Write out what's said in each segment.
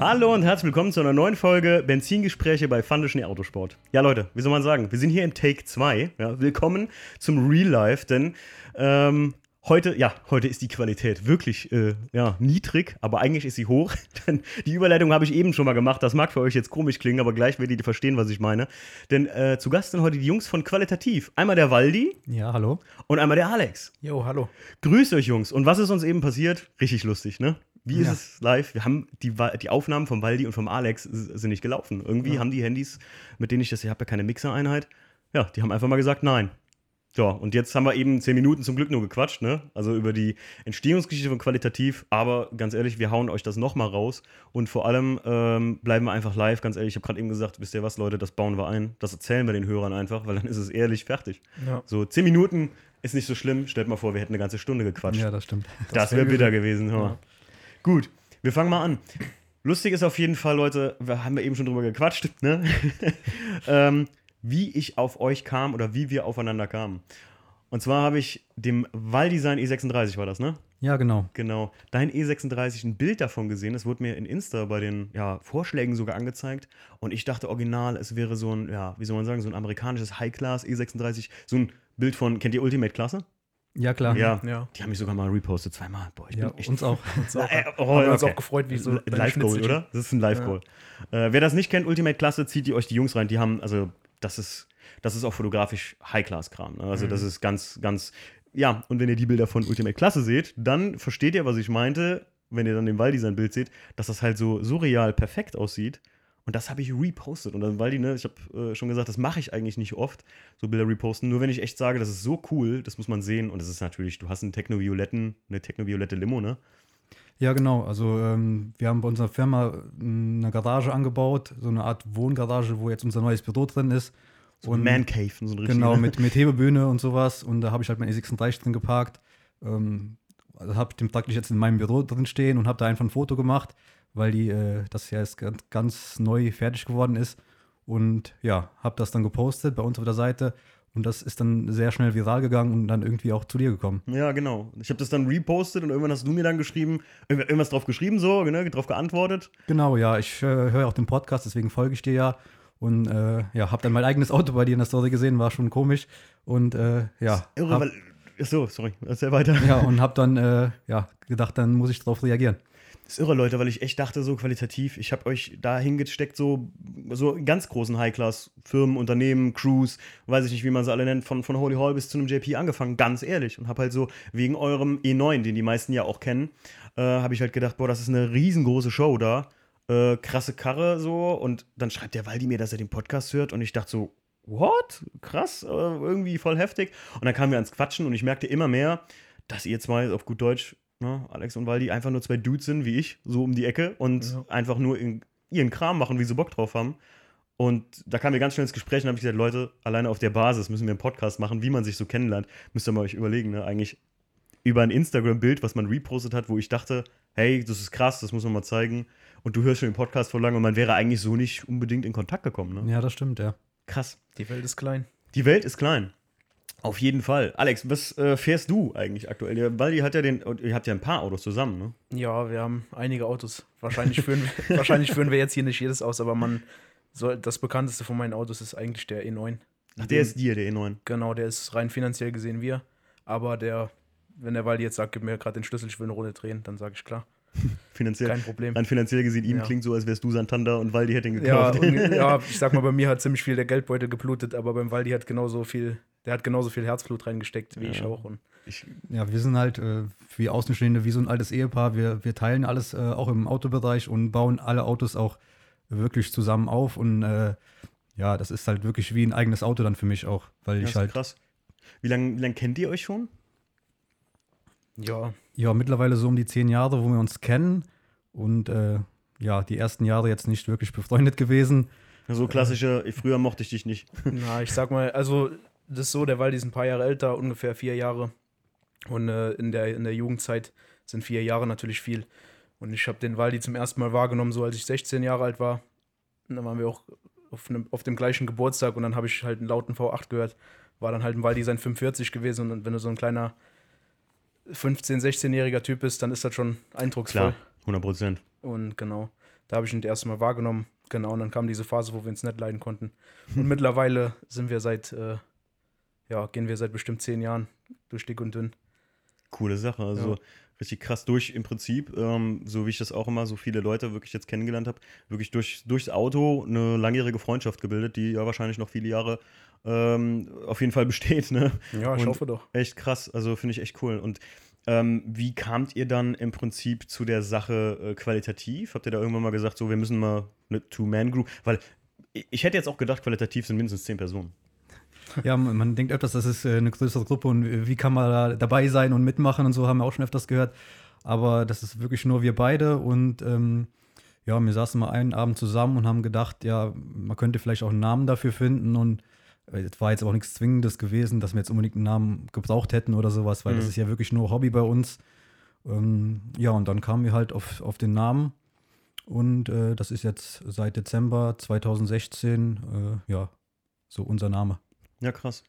Hallo und herzlich willkommen zu einer neuen Folge Benzingespräche bei Fandischen Autosport. Ja, Leute, wie soll man sagen? Wir sind hier im Take 2. Ja, willkommen zum Real Life, denn ähm, heute, ja, heute ist die Qualität wirklich äh, ja, niedrig, aber eigentlich ist sie hoch. Denn die Überleitung habe ich eben schon mal gemacht. Das mag für euch jetzt komisch klingen, aber gleich werdet ihr verstehen, was ich meine. Denn äh, zu Gast sind heute die Jungs von Qualitativ. Einmal der Waldi. Ja, hallo. Und einmal der Alex. Jo, hallo. Grüßt euch, Jungs. Und was ist uns eben passiert? Richtig lustig, ne? Wie ist Ja. es live? Wir haben die, die Aufnahmen vom Waldi und vom Alex sind nicht gelaufen. Irgendwie haben die Handys, mit denen ich das, ich habe ja keine Mixereinheit, ja, die haben einfach mal gesagt, nein. So, und jetzt haben wir eben zehn Minuten zum Glück nur gequatscht, ne? Also über die Entstehungsgeschichte von Qualitativ, aber ganz ehrlich, wir hauen euch das nochmal raus und vor allem ähm, bleiben wir einfach live, ganz ehrlich, ich habe gerade eben gesagt, wisst ihr was, Leute, das bauen wir ein, das erzählen wir den Hörern einfach, weil dann ist es ehrlich fertig. Ja. So, zehn Minuten ist nicht so schlimm, stellt mal vor, wir hätten eine ganze Stunde gequatscht. Ja, das stimmt. Das, wär wäre bitter gewesen. Hör mal. Gut, wir fangen mal an. Lustig ist auf jeden Fall, Leute, wir haben ja eben schon drüber gequatscht, ne? ähm, wie ich auf euch kam oder wie wir aufeinander kamen. Und zwar habe ich dem Walldesign E36 war das, ne? Ja, genau. Genau. Dein E36 ein Bild davon gesehen. Das wurde mir in Insta bei den ja, Vorschlägen sogar angezeigt. Und ich dachte original, es wäre so ein, ja, wie soll man sagen, so ein amerikanisches High-Class E36. So ein Bild von, kennt ihr Ultimate Klasse? Ja, klar. Ja. Ja. Die haben mich sogar mal repostet, zweimal. Boah, ich Ja, bin echt uns auch. So, äh, oh, haben wir uns okay. auch gefreut, wie so Ein Live-Goal, oder? Das ist ein Live-Goal. Äh, wer das nicht kennt, Ultimate Klasse, zieht ihr euch die Jungs rein. Die haben, also, das ist, das ist auch fotografisch High-Class-Kram. Ne? Also, das ist ganz, ganz, ja. Und wenn ihr die Bilder von Ultimate Klasse seht, dann versteht ihr, was ich meinte, wenn ihr dann den Waldi sein Bild seht, dass das halt so surreal perfekt aussieht. Und das habe ich repostet. Und dann Waldi, ne, ich habe äh, schon gesagt, das mache ich eigentlich nicht oft, so Bilder reposten. Nur wenn ich echt sage, das ist so cool, das muss man sehen. Und das ist natürlich, du hast einen Techno-Violetten, eine Techno-Violette Limo, ne? Ja, genau. Also ähm, wir haben bei unserer Firma eine Garage angebaut, so eine Art Wohngarage, wo jetzt unser neues Büro drin ist. So ein Man Cave, so ein richtiger. Genau, mit, mit Hebebühne und sowas. Und da habe ich halt mein E36 drin geparkt. Ähm, also habe ich den praktisch jetzt in meinem Büro drin stehen und habe da einfach ein Foto gemacht, weil die, äh, das ja jetzt ganz, ganz neu fertig geworden ist. Und ja, habe das dann gepostet bei uns auf der Seite. Und das ist dann sehr schnell viral gegangen und dann irgendwie auch zu dir gekommen. Ja, genau. Ich habe das dann repostet und irgendwann hast du mir dann geschrieben, irgend- irgendwas drauf geschrieben, so, ne, drauf geantwortet. Genau, ja, ich äh, höre auch den Podcast, deswegen folge ich dir ja. Und äh, ja, habe dann mein eigenes Auto bei dir in der Story gesehen, war schon komisch. Und äh, ja, Irre, hab, weil. Achso, sorry, erzähl weiter. ja, und habe dann äh, ja, gedacht, dann muss ich darauf reagieren. Ist irre, Leute, weil ich echt dachte, so qualitativ, ich habe euch da hingesteckt, so, so ganz großen High-Class-Firmen, Unternehmen, Crews, weiß ich nicht, wie man sie alle nennt, von, von Holy Hall bis zu einem JP angefangen, ganz ehrlich. Und habe halt so, wegen eurem E9, den die meisten ja auch kennen, äh, habe ich halt gedacht, boah, das ist eine riesengroße Show da. Äh, krasse Karre so. Und dann schreibt der Waldi mir, dass er den Podcast hört. Und ich dachte so, what? Krass, äh, irgendwie voll heftig. Und dann kamen wir ans Quatschen und ich merkte immer mehr, dass ihr zwei auf gut Deutsch, ne, Alex und Waldi, einfach nur zwei Dudes sind, wie ich, so um die Ecke und Ja. einfach nur in, ihren Kram machen, wie sie Bock drauf haben. Und da kamen wir ganz schnell ins Gespräch und habe ich gesagt, Leute, alleine auf der Basis müssen wir einen Podcast machen, wie man sich so kennenlernt. Müsst ihr mal euch überlegen, ne? Eigentlich über ein Instagram-Bild, was man repostet hat, wo ich dachte, hey, das ist krass, das muss man mal zeigen. Und du hörst schon den Podcast vor lange und man wäre eigentlich so nicht unbedingt in Kontakt gekommen. Ne? Ja, das stimmt, ja. Krass. Die Welt ist klein. Die Welt ist klein. Auf jeden Fall. Alex, was äh, fährst du eigentlich aktuell? Der Waldi hat ja den, ihr habt ja ein paar Autos zusammen, ne? Ja, wir haben einige Autos. Wahrscheinlich führen, wir- wahrscheinlich führen wir jetzt hier nicht jedes aus, aber man soll, das bekannteste von meinen Autos ist eigentlich der E9. Ach, der ist dir, der E9. Genau, der ist rein finanziell gesehen wir. Aber der, wenn der Waldi jetzt sagt, gib mir gerade den Schlüssel, ich will eine Runde drehen, dann sage ich klar. Finanziell. Kein Problem. Rein finanziell gesehen, ihm Ja. klingt so, als wärst du Santander und Waldi hätte ihn Ja, gekauft. und, ja, ich sag mal, bei mir hat ziemlich viel der Geldbeutel geblutet, aber beim Waldi hat genauso viel, der hat genauso viel Herzblut reingesteckt wie ich Ja. auch. Und ich, Ja, wir sind halt äh, wie Außenstehende, wie so ein altes Ehepaar. Wir, wir teilen alles äh, auch im Autobereich und bauen alle Autos auch wirklich zusammen auf. Und äh, ja, das ist halt wirklich wie ein eigenes Auto dann für mich auch, weil das ich ist halt krass. Wie lange wie lang kennt ihr euch schon? ja, ja mittlerweile so um die zehn Jahre, wo wir uns kennen. Und äh, ja, die ersten Jahre jetzt nicht wirklich befreundet gewesen. So klassische, früher mochte ich dich nicht. Na, ich sag mal, also das ist so, der Waldi ist ein paar Jahre älter, ungefähr vier Jahre. Und äh, in, der, in der Jugendzeit sind vier Jahre natürlich viel. Und ich habe den Waldi zum ersten Mal wahrgenommen, so als ich 16 Jahre alt war. Und dann waren wir auch auf, einem, auf dem gleichen Geburtstag und dann habe ich halt einen lauten V8 gehört. War dann halt ein Waldi sein 45 gewesen und wenn du so ein kleiner 15-, 16-jähriger Typ bist, dann ist das schon eindrucksvoll. Klar, 100 Prozent. Und genau. Da habe ich ihn das erste Mal wahrgenommen. Genau, und dann kam diese Phase, wo wir uns nicht leiden konnten. Und mittlerweile sind wir seit, äh, ja, gehen wir seit bestimmt zehn Jahren durch dick und dünn. Coole Sache. Also Ja. richtig krass durch im Prinzip, ähm, so wie ich das auch immer so viele Leute wirklich jetzt kennengelernt habe, wirklich durch, durchs Auto eine langjährige Freundschaft gebildet, die ja wahrscheinlich noch viele Jahre ähm, auf jeden Fall besteht. Ne? Ja, ich Und hoffe doch. Echt krass, also finde ich echt cool. Und ähm, wie kamt ihr dann im Prinzip zu der Sache äh, qualitativ? Habt ihr da irgendwann mal gesagt, so wir müssen mal eine Two-Man-Group? Weil ich, ich hätte jetzt auch gedacht, qualitativ sind mindestens zehn Personen. Ja, man, denkt öfters, das ist äh, eine größere Gruppe und wie kann man da dabei sein und mitmachen und so, haben wir auch schon öfters gehört. Aber das ist wirklich nur wir beide und ähm, ja, wir saßen mal einen Abend zusammen und haben gedacht, ja, man könnte vielleicht auch einen Namen dafür finden und äh, es war jetzt auch nichts Zwingendes gewesen, dass wir jetzt unbedingt einen Namen gebraucht hätten oder sowas, weil das Mhm. ist ja wirklich nur Hobby bei uns. Ähm, ja, und dann kamen wir halt auf, auf den Namen und äh, das ist jetzt seit Dezember 2016, äh, ja, so unser Name. Ja, krass.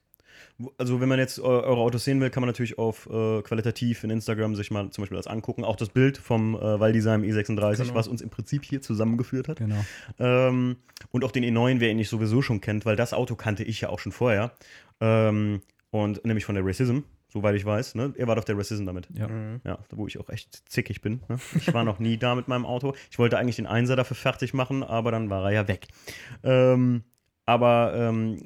Also, wenn man jetzt eure Autos sehen will, kann man natürlich auf äh, qualitativ in Instagram sich mal zum Beispiel das angucken. Auch das Bild vom äh, Valdesign E36, Genau. was uns im Prinzip hier zusammengeführt hat. Genau. Ähm, und auch den E9, wer ihn nicht sowieso schon kennt, weil das Auto kannte ich ja auch schon vorher. Ähm, und nämlich von der Racism, soweit ich weiß. Ne? Er war doch der Racism damit. Ja. Mhm. Ja, wo ich auch echt zickig bin. Ne? Ich war noch nie da mit meinem Auto. Ich wollte eigentlich den Einser dafür fertig machen, aber dann war er ja weg. Ähm, aber ähm,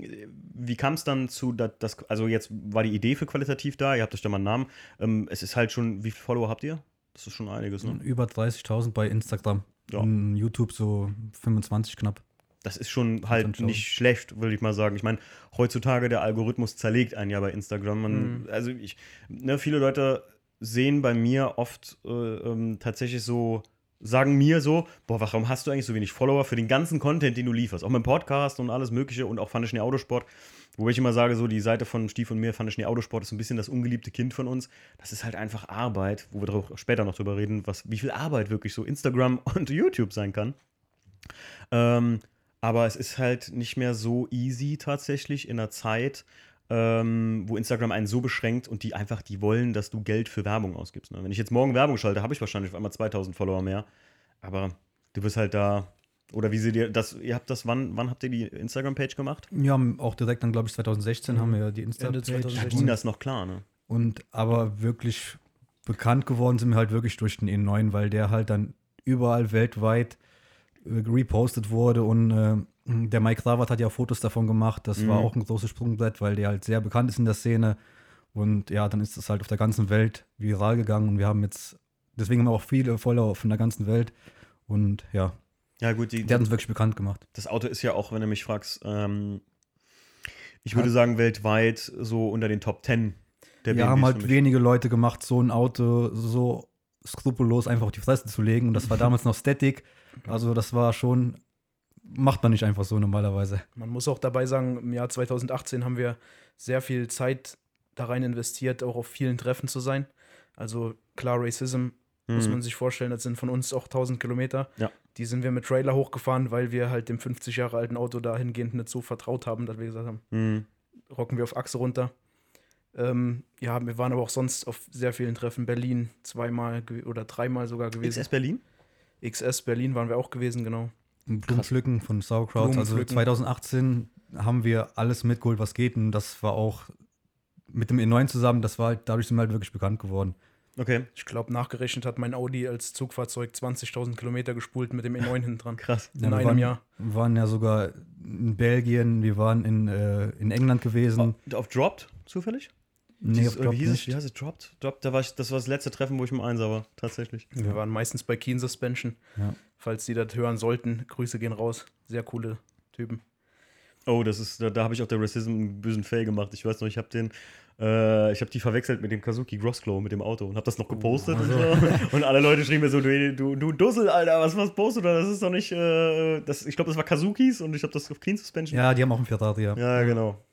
wie kam es dann zu, dass das, also jetzt war die Idee für qualitativ da, ihr habt euch da mal einen Namen. Ähm, es ist halt schon, wie viele Follower habt ihr? Das ist schon einiges, ne? Über 30.000 bei Instagram. Ja. Und YouTube so 25 knapp. Das ist schon halt nicht schlecht, würde ich mal sagen. Ich meine, heutzutage der Algorithmus zerlegt einen ja bei Instagram. Man, Mhm. Also ich, ne, viele Leute sehen bei mir oft äh, ähm, tatsächlich so, sagen mir so, boah, warum hast du eigentlich so wenig Follower für den ganzen Content, den du lieferst? Auch mit dem Podcast und alles mögliche und auch Fand Autosport. Wo ich immer sage, so die Seite von Stief und mir, Fand Autosport, ist ein bisschen das ungeliebte Kind von uns. Das ist halt einfach Arbeit, wo wir drauf, später noch drüber reden, was, wie viel Arbeit wirklich so Instagram und YouTube sein kann. Ähm, aber es ist halt nicht mehr so easy tatsächlich in einer Zeit, ähm, wo Instagram einen so beschränkt und die einfach, die wollen, dass du Geld für Werbung ausgibst. Ne? Wenn ich jetzt morgen Werbung schalte, habe ich wahrscheinlich auf einmal 2000 Follower mehr. Aber du wirst halt da, oder wie seht ihr das, ihr habt das, wann, wann habt ihr die Instagram-Page gemacht? Ja, auch direkt dann, glaube ich, 2016 haben wir ja die. 2016. Da ging das noch klar, ne? Und aber wirklich bekannt geworden sind wir halt wirklich durch den E9, weil der halt dann überall weltweit äh, repostet wurde und äh, der Mike Ravat hat ja Fotos davon gemacht. Das war Mhm. auch ein großes Sprungbrett, weil der halt sehr bekannt ist in der Szene. Und ja, dann ist das halt auf der ganzen Welt viral gegangen und wir haben jetzt, deswegen haben wir auch viele Follower von der ganzen Welt. Und ja, Ja, gut, die, der hat uns wirklich bekannt gemacht. das Auto ist ja auch, wenn du mich fragst, ähm, ich würde sagen, weltweit so unter den Top 10 der Wir haben BMWs halt für mich. wenige Leute gemacht, so ein Auto so skrupellos einfach auf die Fresse zu legen. Und das war damals noch Static. Also das war schon, macht man nicht einfach so normalerweise. Man muss auch dabei sagen, im Jahr 2018 haben wir sehr viel Zeit da rein investiert, auch auf vielen Treffen zu sein. Also klar, Racism muss Mhm. man sich vorstellen, das sind von uns auch 1000 Kilometer. Ja. Die sind wir mit Trailer hochgefahren, weil wir halt dem 50 Jahre alten Auto dahingehend nicht so vertraut haben, dass wir gesagt haben, Mhm. rocken wir auf Achse runter. Ähm, ja, wir waren aber auch sonst auf sehr vielen Treffen. Berlin zweimal oder dreimal sogar gewesen. XS Berlin? XS Berlin waren wir auch gewesen, genau. Blumenpflücken von Sauerkraut. Also Blumenpflücken. 2018 haben wir alles mitgeholt, was geht. Und das war auch mit dem E9 zusammen, das war halt, dadurch sind wir halt wirklich bekannt geworden. Okay, Ich glaube, nachgerechnet hat mein Audi als Zugfahrzeug 20.000 Kilometer gespult mit dem E9 hinten dran. krass. In Ja, wir einem waren, Jahr. Wir waren ja sogar in Belgien, wir waren in, äh, in England gewesen. Oh, auf Dropped, zufällig? nee, Dieses- auf wie, hieß es, nicht. wie heißt es? Dropped? Dropped, da war ich, das war das letzte Treffen, wo ich im Einser war, tatsächlich. Wir waren meistens bei Keen Suspension. Ja. Falls die das hören sollten, Grüße gehen raus. Sehr coole Typen. Oh, das ist, da, da habe ich auch der Racism einen bösen Fail gemacht. Ich weiß noch, ich habe den, äh, ich habe die verwechselt mit dem Kazuki Grossclaw, mit dem Auto und habe das noch gepostet und, so. und alle Leute schrieben mir so, du, du, du Dussel, Alter, was, was postet du? Das ist doch nicht, äh, das, ich glaube, das war Kazukis und ich habe das auf Clean Suspension. Ja, die haben auch einen Ferrari, ja. Ja, genau.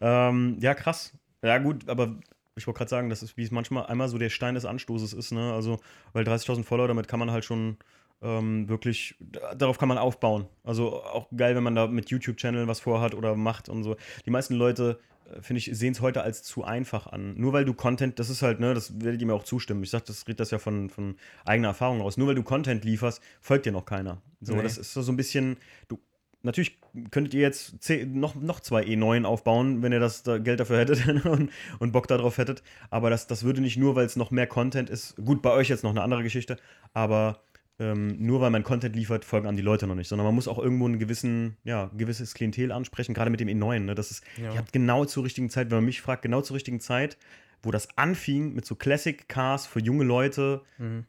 Ähm, ja, krass. Ja, gut, aber ich wollte gerade sagen, das ist, wie es manchmal einmal so der Stein des Anstoßes ist, ne? Also, weil 30.000 Follower, damit kann man halt schon ähm, wirklich, darauf kann man aufbauen. Also auch geil, wenn man da mit YouTube-Channel was vorhat oder macht und so. Die meisten Leute, äh, finde ich, sehen es heute als zu einfach an. Nur weil du Content, das ist halt, ne, das werdet ihr mir auch zustimmen. Ich sag, das redet das ja von, von eigener Erfahrung aus. Nur weil du Content lieferst, folgt dir noch keiner. So, Nee. das ist so ein bisschen, du, natürlich könntet ihr jetzt noch, noch zwei E9 aufbauen, wenn ihr das da Geld dafür hättet und, und Bock darauf hättet. Aber das, das würde nicht nur, weil es noch mehr Content ist. Gut, bei euch jetzt noch eine andere Geschichte, aber ähm, nur weil man Content liefert, folgen an die Leute noch nicht, sondern man muss auch irgendwo einen gewissen, ja, gewisses Klientel ansprechen, gerade mit dem E9. Ne? Das ist, Ja. ihr habt genau zur richtigen Zeit, wenn man mich fragt, genau zur richtigen Zeit, wo das anfing mit so Classic Cars für junge Leute, Mhm.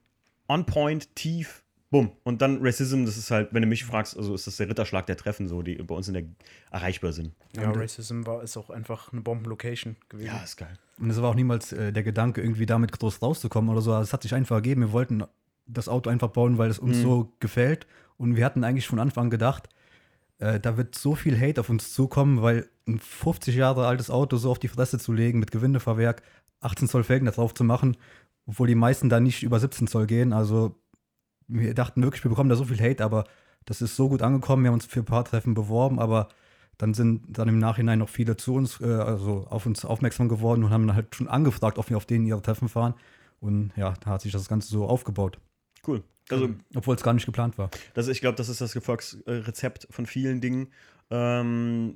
on point, tief, bumm. Und dann Racism, das ist halt, wenn du mich fragst, also ist das der Ritterschlag der Treffen, so, die bei uns in der erreichbar sind. Ja, Racism war, ist auch einfach eine Bombenlocation gewesen. Ja, ist geil. Und es war auch niemals äh, der Gedanke, irgendwie damit groß rauszukommen oder so. Es hat sich einfach ergeben. Wir wollten das Auto einfach bauen, weil es uns Mhm. so gefällt. Und wir hatten eigentlich von Anfang an gedacht, äh, da wird so viel Hate auf uns zukommen, weil ein 50 Jahre altes Auto so auf die Fresse zu legen, mit Gewindefahrwerk, 18 Zoll Felgen da drauf zu machen, obwohl die meisten da nicht über 17 Zoll gehen. Also wir dachten wirklich, wir bekommen da so viel Hate, aber das ist so gut angekommen. Wir haben uns für ein paar Treffen beworben, aber dann sind dann im Nachhinein noch viele zu uns, äh, also auf uns aufmerksam geworden und haben dann halt schon angefragt, ob wir auf denen ihre Treffen fahren. Und ja, da hat sich das Ganze so aufgebaut, Cool. Also, obwohl es gar nicht geplant war. das, ich glaube, das ist das Erfolgsrezept von vielen Dingen. Ähm,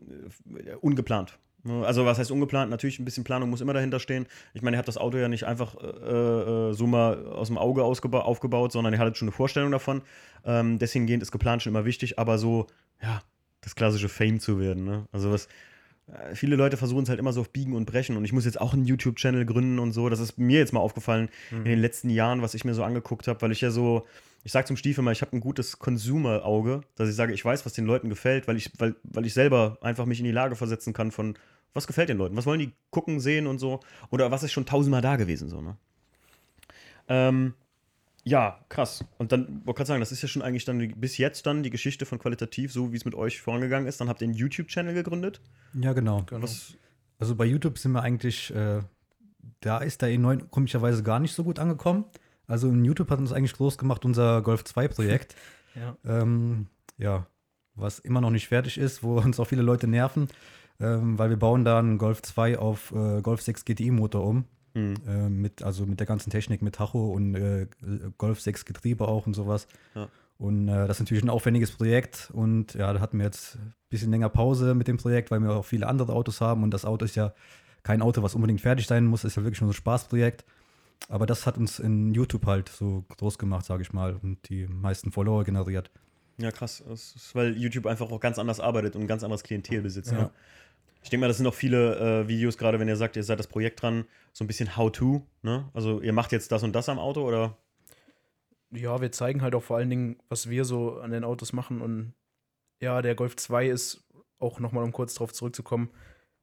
äh, ungeplant. Also, was heißt ungeplant? Natürlich, ein bisschen Planung muss immer dahinter stehen. Ich meine, ihr habt das Auto ja nicht einfach äh, äh, so mal aus dem Auge aufgebaut, sondern ihr hattet schon eine Vorstellung davon. Ähm, deswegen ist geplant schon immer wichtig, aber so, ja, das klassische Fame zu werden. Ne? Also, was. Äh, Viele Leute versuchen es halt immer so auf Biegen und Brechen und ich muss jetzt auch einen YouTube-Channel gründen und so. Das ist mir jetzt mal aufgefallen in den letzten Jahren, was ich mir so angeguckt habe, weil ich ja so, ich sage zum Stiefel mal, ich habe ein gutes Consumer-Auge, dass ich sage, ich weiß, was den Leuten gefällt, weil ich, weil, weil ich selber einfach mich in die Lage versetzen kann von, was gefällt den Leuten, was wollen die gucken, sehen und so, oder was ist schon tausendmal da gewesen, so, ne? Ähm, ja, krass. Und dann, wollte gerade sagen, das ist ja schon eigentlich dann die, bis jetzt dann die Geschichte von Qualitativ, so wie es mit euch vorangegangen ist. Dann habt ihr einen YouTube-Channel gegründet. Ja, genau. Genau. Was, Also bei YouTube sind wir eigentlich, äh, da ist der E9 komischerweise gar nicht so gut angekommen. Also in YouTube hat uns eigentlich groß gemacht unser Golf 2 Projekt. Ja. ähm, ja, was immer noch nicht fertig ist, wo uns auch viele Leute nerven, ähm, weil wir bauen da einen Golf 2 auf äh, Golf 6 GTI Motor um. Hm, Äh, mit, also mit der ganzen Technik, mit Tacho und äh, Golf 6 Getriebe auch und sowas. Ja. Und äh, das ist natürlich ein aufwendiges Projekt und ja, da hatten wir jetzt ein bisschen länger Pause mit dem Projekt, weil wir auch viele andere Autos haben und das Auto ist ja kein Auto, was unbedingt fertig sein muss, ist ja wirklich nur so ein Spaßprojekt. Aber das hat uns in YouTube halt so groß gemacht, sage ich mal, und die meisten Follower generiert. Ja, krass. Ist, weil YouTube einfach auch ganz anders arbeitet und ein ganz anderes Klientel besitzt. Ja. Ne? Ich denke mal, das sind auch viele äh, Videos, gerade wenn ihr sagt, ihr seid das Projekt dran, so ein bisschen How-To. Ne? Also ihr macht jetzt das und das am Auto oder? ja, wir zeigen halt auch vor allen Dingen, was wir so an den Autos machen. Und ja, der Golf 2 ist auch nochmal, um kurz drauf zurückzukommen,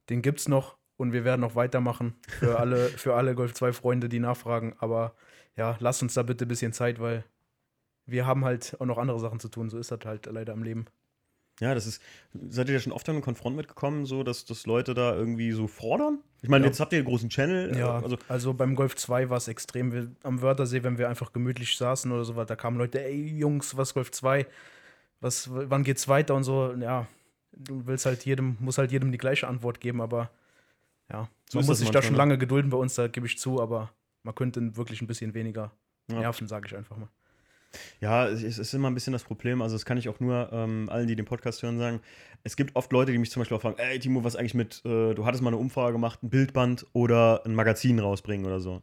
den gibt's noch und wir werden noch weitermachen für alle, für alle Golf 2-Freunde, die nachfragen. Aber ja, lasst uns da bitte ein bisschen Zeit, weil wir haben halt auch noch andere Sachen zu tun. So ist das halt leider im Leben. Ja, das ist. Seid ihr da schon oft in Konfront mitgekommen, so dass, dass Leute da irgendwie so fordern? Ich meine, Ja. jetzt habt ihr einen großen Channel. Ja, also, also, beim Golf 2 war es extrem. Wir, am Wörthersee, wenn wir einfach gemütlich saßen oder sowas, da kamen Leute, ey Jungs, was Golf 2? Was, wann geht's weiter und so? Ja, du willst halt jedem, muss halt jedem die gleiche Antwort geben, aber ja, So man muss sich da schon ne? lange gedulden bei uns, da gebe ich zu, aber man könnte wirklich ein bisschen weniger Ja. nerven, sage ich einfach mal. Ja, es ist immer ein bisschen das Problem. Also, das kann ich auch nur ähm, allen, die den Podcast hören, sagen. Es gibt oft Leute, die mich zum Beispiel auch fragen: Ey, Timo, was eigentlich mit, äh, du hattest mal eine Umfrage gemacht, ein Bildband oder ein Magazin rausbringen oder so.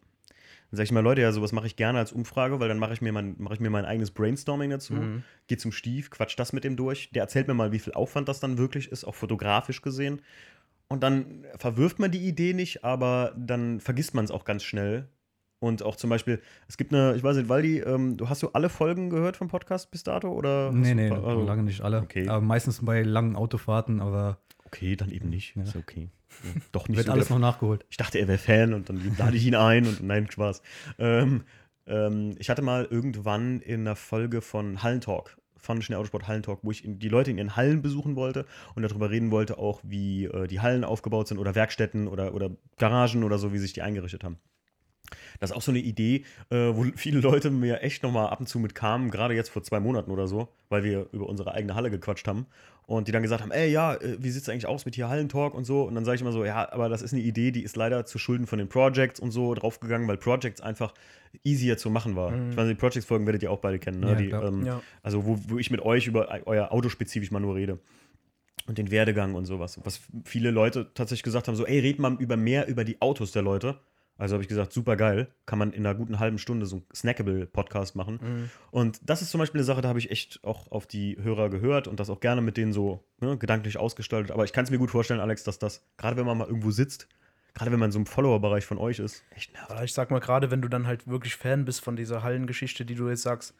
Dann sage ich mal, Leute, ja, sowas mache ich gerne als Umfrage, weil dann mache ich, mir mein- mache ich mir mein eigenes Brainstorming dazu, Mhm. gehe zum Stief, quatsch das mit dem durch. Der erzählt mir mal, wie viel Aufwand das dann wirklich ist, auch fotografisch gesehen. Und dann verwirft man die Idee nicht, aber dann vergisst man es auch ganz schnell. Und auch zum Beispiel, es gibt eine, ich weiß nicht, Waldi, ähm, du hast du alle Folgen gehört vom Podcast bis dato? Oder Nee, nee, du, also, lange nicht alle. okay. Aber meistens bei langen Autofahrten, aber Okay, dann eben nicht. Ja. Ist okay. Ja, Doch nicht wird so alles noch nachgeholt. Ich dachte, er wäre Fan und dann lade ich ihn ein und nein, Spaß. Ähm, ähm, ich hatte mal irgendwann in einer Folge von Hallentalk, von Schnell Autosport Hallentalk, wo ich die Leute in ihren Hallen besuchen wollte und darüber reden wollte, auch wie äh, die Hallen aufgebaut sind oder Werkstätten oder, oder Garagen oder so, wie sich die eingerichtet haben. Das ist auch so eine Idee, äh, wo viele Leute mir echt nochmal ab und zu mit kamen, gerade jetzt vor zwei Monaten oder so, weil wir über unsere eigene Halle gequatscht haben. Und die dann gesagt haben, ey, ja, äh, wie sieht es eigentlich aus mit hier Hallentalk und so? Und dann sage ich immer so, ja, aber das ist eine Idee, die ist leider zu Schulden von den Projects und so draufgegangen, weil Projects einfach easier zu machen war. Ich weiß, die Projects-Folgen werdet ihr auch beide kennen, ne? Ja, die, ähm, Ja. Also wo, wo ich mit euch über eu- euer Auto spezifisch mal nur rede. Und den Werdegang und sowas. Was viele Leute tatsächlich gesagt haben, so, ey, red mal über mehr über die Autos der Leute. Also habe ich gesagt, super geil. Kann man in einer guten halben Stunde so einen Snackable-Podcast machen. Mhm. Und das ist zum Beispiel eine Sache, da habe ich echt auch auf die Hörer gehört und das auch gerne mit denen so ne, gedanklich ausgestaltet. Aber ich kann es mir gut vorstellen, Alex, dass das, gerade wenn man mal irgendwo sitzt, gerade wenn man in so einem Follower-Bereich von euch ist, echt nervt. Aber ich sag mal, gerade wenn du dann halt wirklich Fan bist von dieser Hallengeschichte, die du jetzt sagst,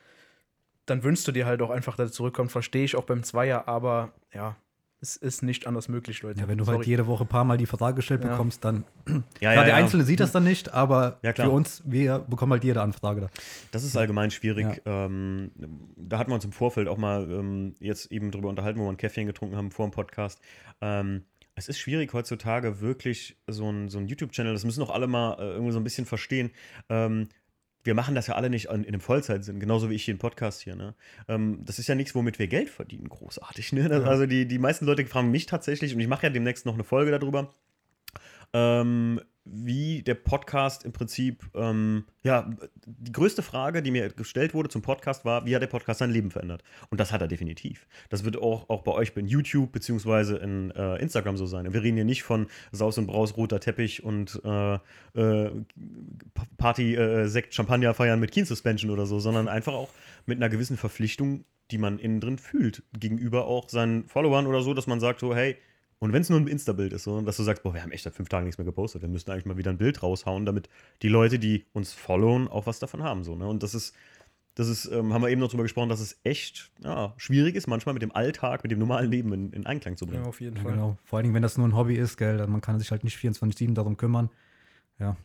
dann wünschst du dir halt auch einfach, dass er zurückkommt. Verstehe ich auch beim Zweier, aber ja, es ist nicht anders möglich, Leute. Ja, wenn du Sorry. halt jede Woche ein paar Mal die Frage gestellt Ja. bekommst, dann. Ja, Klar, der Einzelne sieht das dann nicht, aber Ja, für uns, wir bekommen halt jede Anfrage da. Das ist allgemein schwierig. Ähm, da hatten wir uns im Vorfeld auch mal ähm, jetzt eben drüber unterhalten, wo wir ein Käffchen getrunken haben vor dem Podcast. Ähm, es ist schwierig heutzutage wirklich so ein, so ein YouTube-Channel, das müssen auch alle mal äh, irgendwie so ein bisschen verstehen. Ähm, wir machen das ja alle nicht in, in einem Vollzeitsinn, genauso wie ich hier im Podcast hier. Ne? Ähm, das ist ja nichts, womit wir Geld verdienen, großartig. Ne? Das, Also die, die meisten Leute fragen mich tatsächlich, und ich mache ja demnächst noch eine Folge darüber, ähm, wie der Podcast im Prinzip, ähm, ja, die größte Frage, die mir gestellt wurde zum Podcast war, wie hat der Podcast sein Leben verändert? Und das hat er definitiv. Das wird auch, auch bei euch in YouTube beziehungsweise in äh, Instagram so sein. Wir reden hier nicht von Saus und Braus, roter Teppich und äh, äh, Party, äh, Sekt, Champagner feiern mit Keen Suspension oder so, sondern einfach auch mit einer gewissen Verpflichtung, die man innen drin fühlt, gegenüber auch seinen Followern oder so, dass man sagt so, hey, und wenn es nur ein Insta-Bild ist, so, dass du sagst, boah, wir haben echt seit fünf Tagen nichts mehr gepostet, wir müssten eigentlich mal wieder ein Bild raushauen, damit die Leute, die uns followen, auch was davon haben. So, ne? Und das ist, das ist, ähm, haben wir eben noch drüber gesprochen, dass es echt ja, schwierig ist, manchmal mit dem Alltag, mit dem normalen Leben in, in Einklang zu Ja, bringen. auf jeden Ja, Fall. genau. Vor allen Dingen, wenn das nur ein Hobby ist, gell, dann man kann sich halt nicht 24-7 darum kümmern. Ja.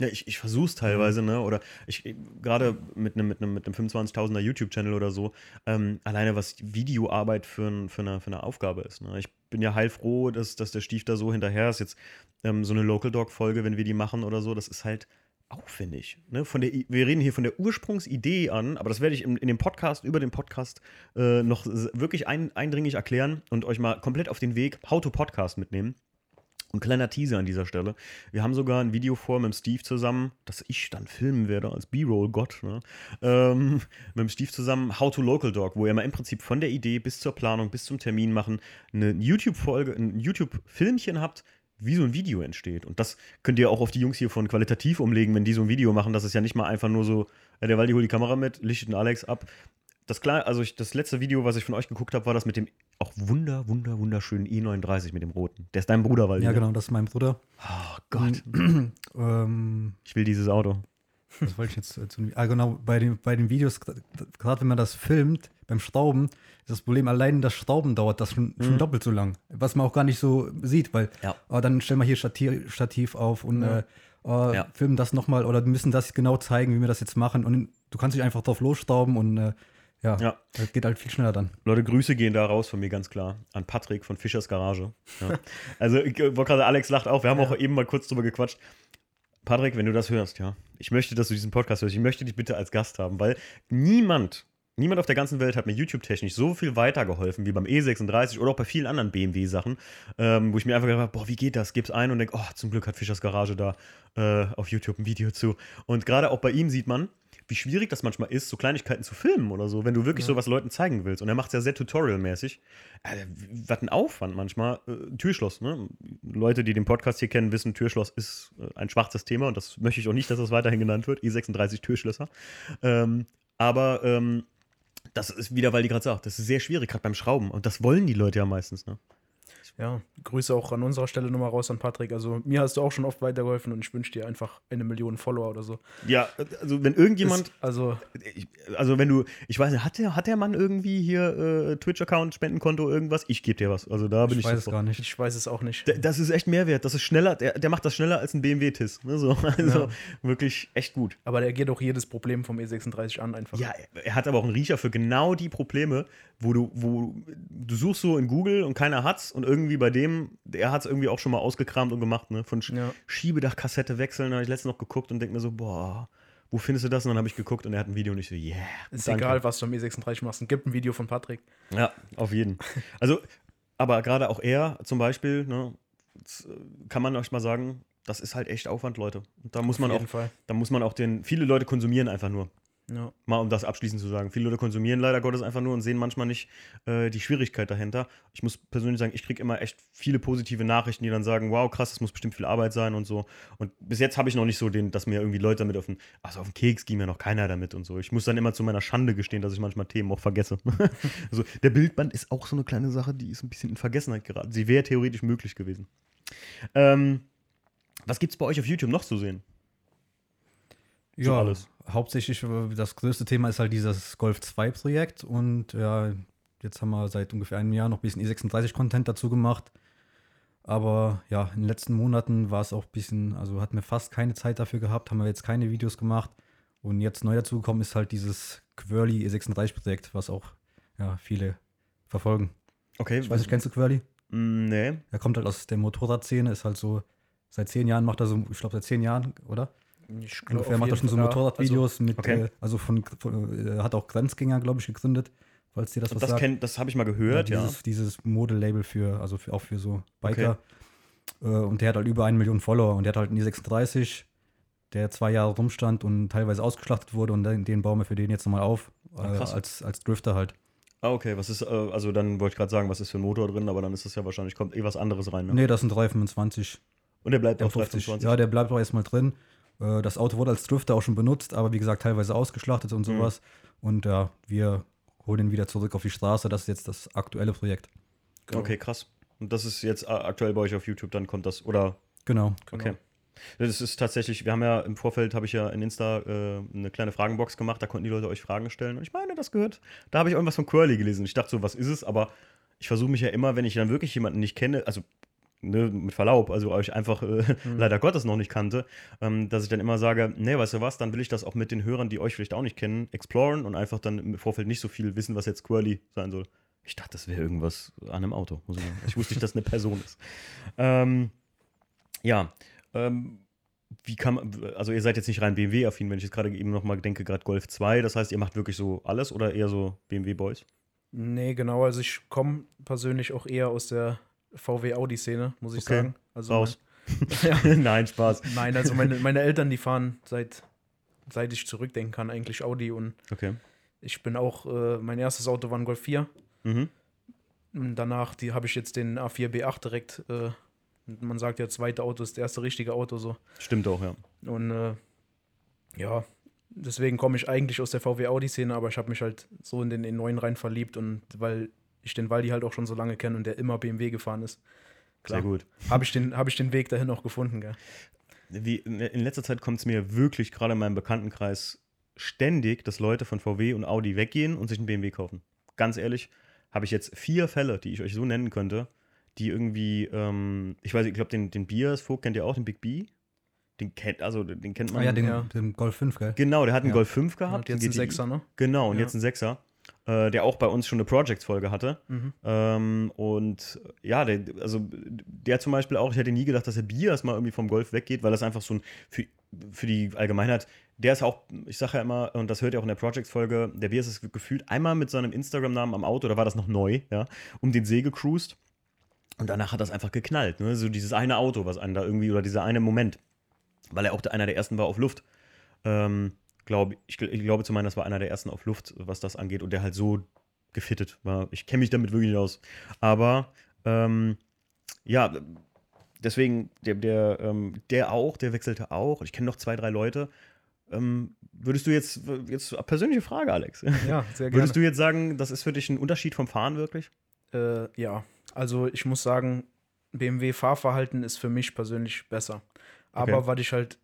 Ja, ich, ich versuche es teilweise, ne? Oder ich gerade mit einem mit einem mit einem 25.000er YouTube-Channel oder so, ähm, alleine was Videoarbeit für, ein, für, eine, für eine Aufgabe ist. Ne? Ich bin ja heilfroh, dass, dass der Stief da so hinterher ist. Jetzt ähm, so eine Local Dog-Folge, wenn wir die machen oder so, das ist halt aufwendig. Ne? Von der, wir reden hier von der Ursprungsidee an, aber das werde ich in, in dem Podcast, über den Podcast äh, noch wirklich ein, eindringlich erklären und euch mal komplett auf den Weg How to Podcast mitnehmen. Und kleiner Teaser an dieser Stelle. Wir haben sogar ein Video vor mit Steve zusammen, das ich dann filmen werde als B-Roll-Gott, ne? ähm, mit dem Steve zusammen How to Local Dog, wo ihr mal im Prinzip von der Idee bis zur Planung, bis zum Termin machen, eine YouTube-Folge, ein YouTube-Filmchen habt, wie so ein Video entsteht. Und das könnt ihr auch auf die Jungs hier von qualitativ umlegen, wenn die so ein Video machen. Das ist ja nicht mal einfach nur so, ja, der Waldi holt die Kamera mit, lichtet den Alex ab. Das klar, also ich, das letzte Video, was ich von euch geguckt habe, war das mit dem auch wunder, wunder, wunderschönen E39 mit dem roten. Der ist dein Bruder, Waldi. ja, genau, das ist mein Bruder. Oh Gott, Ähm, ich will dieses Auto. was wollte ich jetzt äh, zu, ah, genau, bei den, bei den Videos, gerade wenn man das filmt, beim Schrauben, ist das Problem, allein das Schrauben dauert das schon, schon doppelt so lang. Was man auch gar nicht so sieht, weil Ja. oh, dann stellen wir hier Stativ, Stativ auf und äh, oh, Ja. filmen das nochmal oder müssen das genau zeigen, wie wir das jetzt machen. Und du kannst dich einfach drauf losstauben und äh, ja, Ja. das geht halt viel schneller dann. Leute, Grüße gehen da raus von mir ganz klar an Patrick von Fischers Garage. Ja. also, ich wollte gerade, Alex lacht auch. Wir haben auch eben mal kurz drüber gequatscht. Patrick, wenn du das hörst, ja, ich möchte, dass du diesen Podcast hörst. Ich möchte dich bitte als Gast haben, weil niemand, niemand auf der ganzen Welt hat mir YouTube-technisch so viel weitergeholfen wie beim E36 oder auch bei vielen anderen BMW-Sachen, ähm, wo ich mir einfach gedacht habe, boah, wie geht das? Gib's ein und denk, oh, zum Glück hat Fischers Garage da äh, auf YouTube ein Video zu. Und gerade auch bei ihm sieht man, wie schwierig das manchmal ist, so Kleinigkeiten zu filmen oder so, wenn du wirklich sowas Leuten zeigen willst. Und er macht es ja sehr tutorialmäßig. Äh, was ein Aufwand manchmal. Äh, Türschloss, ne? Leute, die den Podcast hier kennen, wissen, Türschloss ist äh, ein schwarzes Thema und das möchte ich auch nicht, dass das weiterhin genannt wird. E36 Türschlösser. Ähm, aber ähm, das ist wieder, weil die gerade sagt, das ist sehr schwierig, gerade beim Schrauben. Und das wollen die Leute ja meistens, ne? Ja, Grüße auch an unserer Stelle nochmal raus an Patrick. Also mir hast du auch schon oft weitergeholfen und ich wünsche dir einfach eine Million Follower oder so. Ja, also wenn irgendjemand. Ist, also Ich, also wenn du, ich weiß nicht, hat der, hat der Mann irgendwie hier äh, Twitch-Account, Spendenkonto, irgendwas? Ich gebe dir was. Also da bin Ich ich, weiß es gar nicht. ich weiß es auch nicht. D- Das ist echt Mehrwert. Das ist schneller, der, der macht das schneller als ein BMW-TIS. Ne? So, also Ja. wirklich echt gut. Aber der geht auch jedes Problem vom E36 an einfach. Ja, er- er hat aber auch einen Riecher für genau die Probleme, wo du, wo du suchst so in Google und keiner hat's und irgendwie irgendwie bei dem, er hat es irgendwie auch schon mal ausgekramt und gemacht, ne? Von Sch Ja. Schiebedachkassette wechseln, da habe ich letztens noch geguckt und denke mir so, boah, wo findest du das? Und dann habe ich geguckt und er hat ein Video und ich so, yeah. Ist danke. egal, was du am E36 machst. Es gibt ein Video von Patrick. Ja, auf jeden. Also, aber gerade auch er zum Beispiel, ne, kann man euch mal sagen, das ist halt echt Aufwand, Leute. Und da muss man Auf auch, jeden Fall. da muss man auch den, viele Leute konsumieren einfach nur. Ja. Mal um das abschließend zu sagen. Viele Leute konsumieren leider Gottes einfach nur und sehen manchmal nicht äh, die Schwierigkeit dahinter. Ich muss persönlich sagen, ich kriege immer echt viele positive Nachrichten, die dann sagen, wow, krass, das muss bestimmt viel Arbeit sein und so. Und bis jetzt habe ich noch nicht so den, dass mir irgendwie Leute damit auf den, also auf den Keks ging mir noch keiner damit und so. Ich muss dann immer zu meiner Schande gestehen, dass ich manchmal Themen auch vergesse. also der Bildband ist auch so eine kleine Sache, die ist ein bisschen in Vergessenheit geraten. Sie wäre theoretisch möglich gewesen. Ähm, was gibt es bei euch auf YouTube noch zu sehen? So Ja, alles. Hauptsächlich äh, das größte Thema ist halt dieses Golf 2 Projekt und ja, jetzt haben wir seit ungefähr einem Jahr noch ein bisschen E36-Content dazu gemacht. Aber ja, in den letzten Monaten war es auch ein bisschen, also hatten wir fast keine Zeit dafür gehabt, haben wir jetzt keine Videos gemacht. Und jetzt neu dazugekommen ist halt dieses Quirly E36-Projekt, was auch ja, viele verfolgen. Okay, Ich weiß nicht, kennst du Quirly? Mm, Nee. Er kommt halt aus der Motorradszene, ist halt so, seit zehn Jahren macht er so, ich glaube seit zehn Jahren, oder? Ich glaub, Ungefähr auf macht er jeden schon so ja. Motorradvideos mit, okay. äh, also von, von äh, hat auch Grenzgänger, glaube ich, gegründet, falls dir das was Das, sagt. kenn- das habe ich mal gehört, ja. Dieses, dieses Modelabel für, also für, auch für so Biker. Äh, und der hat halt über eine Million Follower und der hat halt einen E36, der zwei Jahre rumstand und teilweise ausgeschlachtet wurde und den, den bauen wir für den jetzt nochmal auf, Ah, äh, als, als Drifter halt. Ah, okay, was ist, äh, also dann wollte ich gerade sagen, was ist für ein Motor drin, aber dann ist das ja wahrscheinlich, kommt eh was anderes rein, ne? Nee, das sind 325. Und der bleibt auf 50. 325. Ja, der bleibt auch erstmal drin. Äh, Das Auto wurde als Drifter auch schon benutzt, aber wie gesagt, teilweise ausgeschlachtet Mhm. und sowas. Und ja, wir holen ihn wieder zurück auf die Straße. Das ist jetzt das aktuelle Projekt. Genau. Okay, krass. Und das ist jetzt aktuell bei euch auf YouTube, dann kommt das, oder? Genau. Genau. Okay. Das ist tatsächlich, wir haben ja im Vorfeld, habe ich ja in Insta äh, eine kleine Fragenbox gemacht, da konnten die Leute euch Fragen stellen. Und ich meine, das gehört, da habe ich irgendwas von Quirly gelesen. Ich dachte so, was ist es? Aber ich versuche mich ja immer, wenn ich dann wirklich jemanden nicht kenne, also ne, mit Verlaub, also euch einfach äh, leider Gottes noch nicht kannte, ähm, dass ich dann immer sage, nee, weißt du was, dann will ich das auch mit den Hörern, die euch vielleicht auch nicht kennen, exploren und einfach dann im Vorfeld nicht so viel wissen, was jetzt Quirly sein soll. Ich dachte, das wäre irgendwas an einem Auto. Ich, ich wusste nicht, dass es eine Person ist. Ähm, ja, ähm, wie kann man, also ihr seid jetzt nicht rein BMW-affin, wenn ich jetzt gerade eben nochmal denke, gerade Golf 2, das heißt, ihr macht wirklich so alles oder eher so BMW-Boys? Nee, genau. Also ich komme persönlich auch eher aus der VW-Audi-Szene, muss ich Okay. sagen. Also Raus. Mein. Nein, Spaß. Nein, also meine, meine Eltern, die fahren seit, seit ich zurückdenken kann, eigentlich Audi und Okay. ich bin auch, äh, mein erstes Auto war ein Golf 4. Mhm. Und danach die habe ich jetzt den A4 B8 direkt. Äh, man sagt ja, das zweite Auto ist das erste richtige Auto so. Stimmt auch, ja. Und äh, ja, deswegen komme ich eigentlich aus der VW Audi-Szene, aber ich habe mich halt so in den E9 rein verliebt und weil ich den Waldi halt auch schon so lange kenne und der immer BMW gefahren ist, Sehr gut. habe ich, den- hab ich den Weg dahin auch gefunden. Gell? Wie, in letzter Zeit kommt es mir wirklich gerade in meinem Bekanntenkreis ständig, dass Leute von VW und Audi weggehen und sich einen BMW kaufen. Ganz ehrlich, habe ich jetzt vier Fälle, die ich euch so nennen könnte, die irgendwie, ähm, ich weiß, ich glaube, den, den Bias Vogt kennt ihr auch, den Big B. Den kennt, also den kennt man. Ah ja, den, Ja. den Golf 5, gell? Genau, der hat einen Ja. Golf 5 gehabt. Hat jetzt einen ein GTI. Sechser, ne? Genau, und Ja. jetzt ein Sechser, äh, der auch bei uns schon eine Projects-Folge hatte. Mhm. Ähm, und ja, der, also der zum Beispiel auch, ich hätte nie gedacht, dass der Bias mal irgendwie vom Golf weggeht, weil das einfach so ein, für, für die Allgemeinheit, der ist auch, ich sage ja immer, und das hört ihr auch in der Projects-Folge, der Bias ist gefühlt einmal mit seinem Instagram-Namen am Auto, da war das noch neu, ja, um den See gecruised. Und danach hat das einfach geknallt, ne? So dieses eine Auto, was einen da irgendwie, oder dieser eine Moment, weil er auch der- einer der ersten war auf Luft. Ähm, glaub, ich, ich glaube zu meinen, das war einer der ersten auf Luft, was das angeht, und der halt so gefittet war. Ich kenne mich damit wirklich nicht aus. Aber ähm, ja, deswegen, der, der, ähm, der auch, der wechselte auch. Ich kenne noch zwei, drei Leute. Ähm, würdest du jetzt, jetzt persönliche Frage, Alex, Ja, sehr gerne. würdest du jetzt sagen, das ist für dich ein Unterschied vom Fahren wirklich? Äh, ja, also ich muss sagen, BMW-Fahrverhalten ist für mich persönlich besser. Aber Okay. was ich halt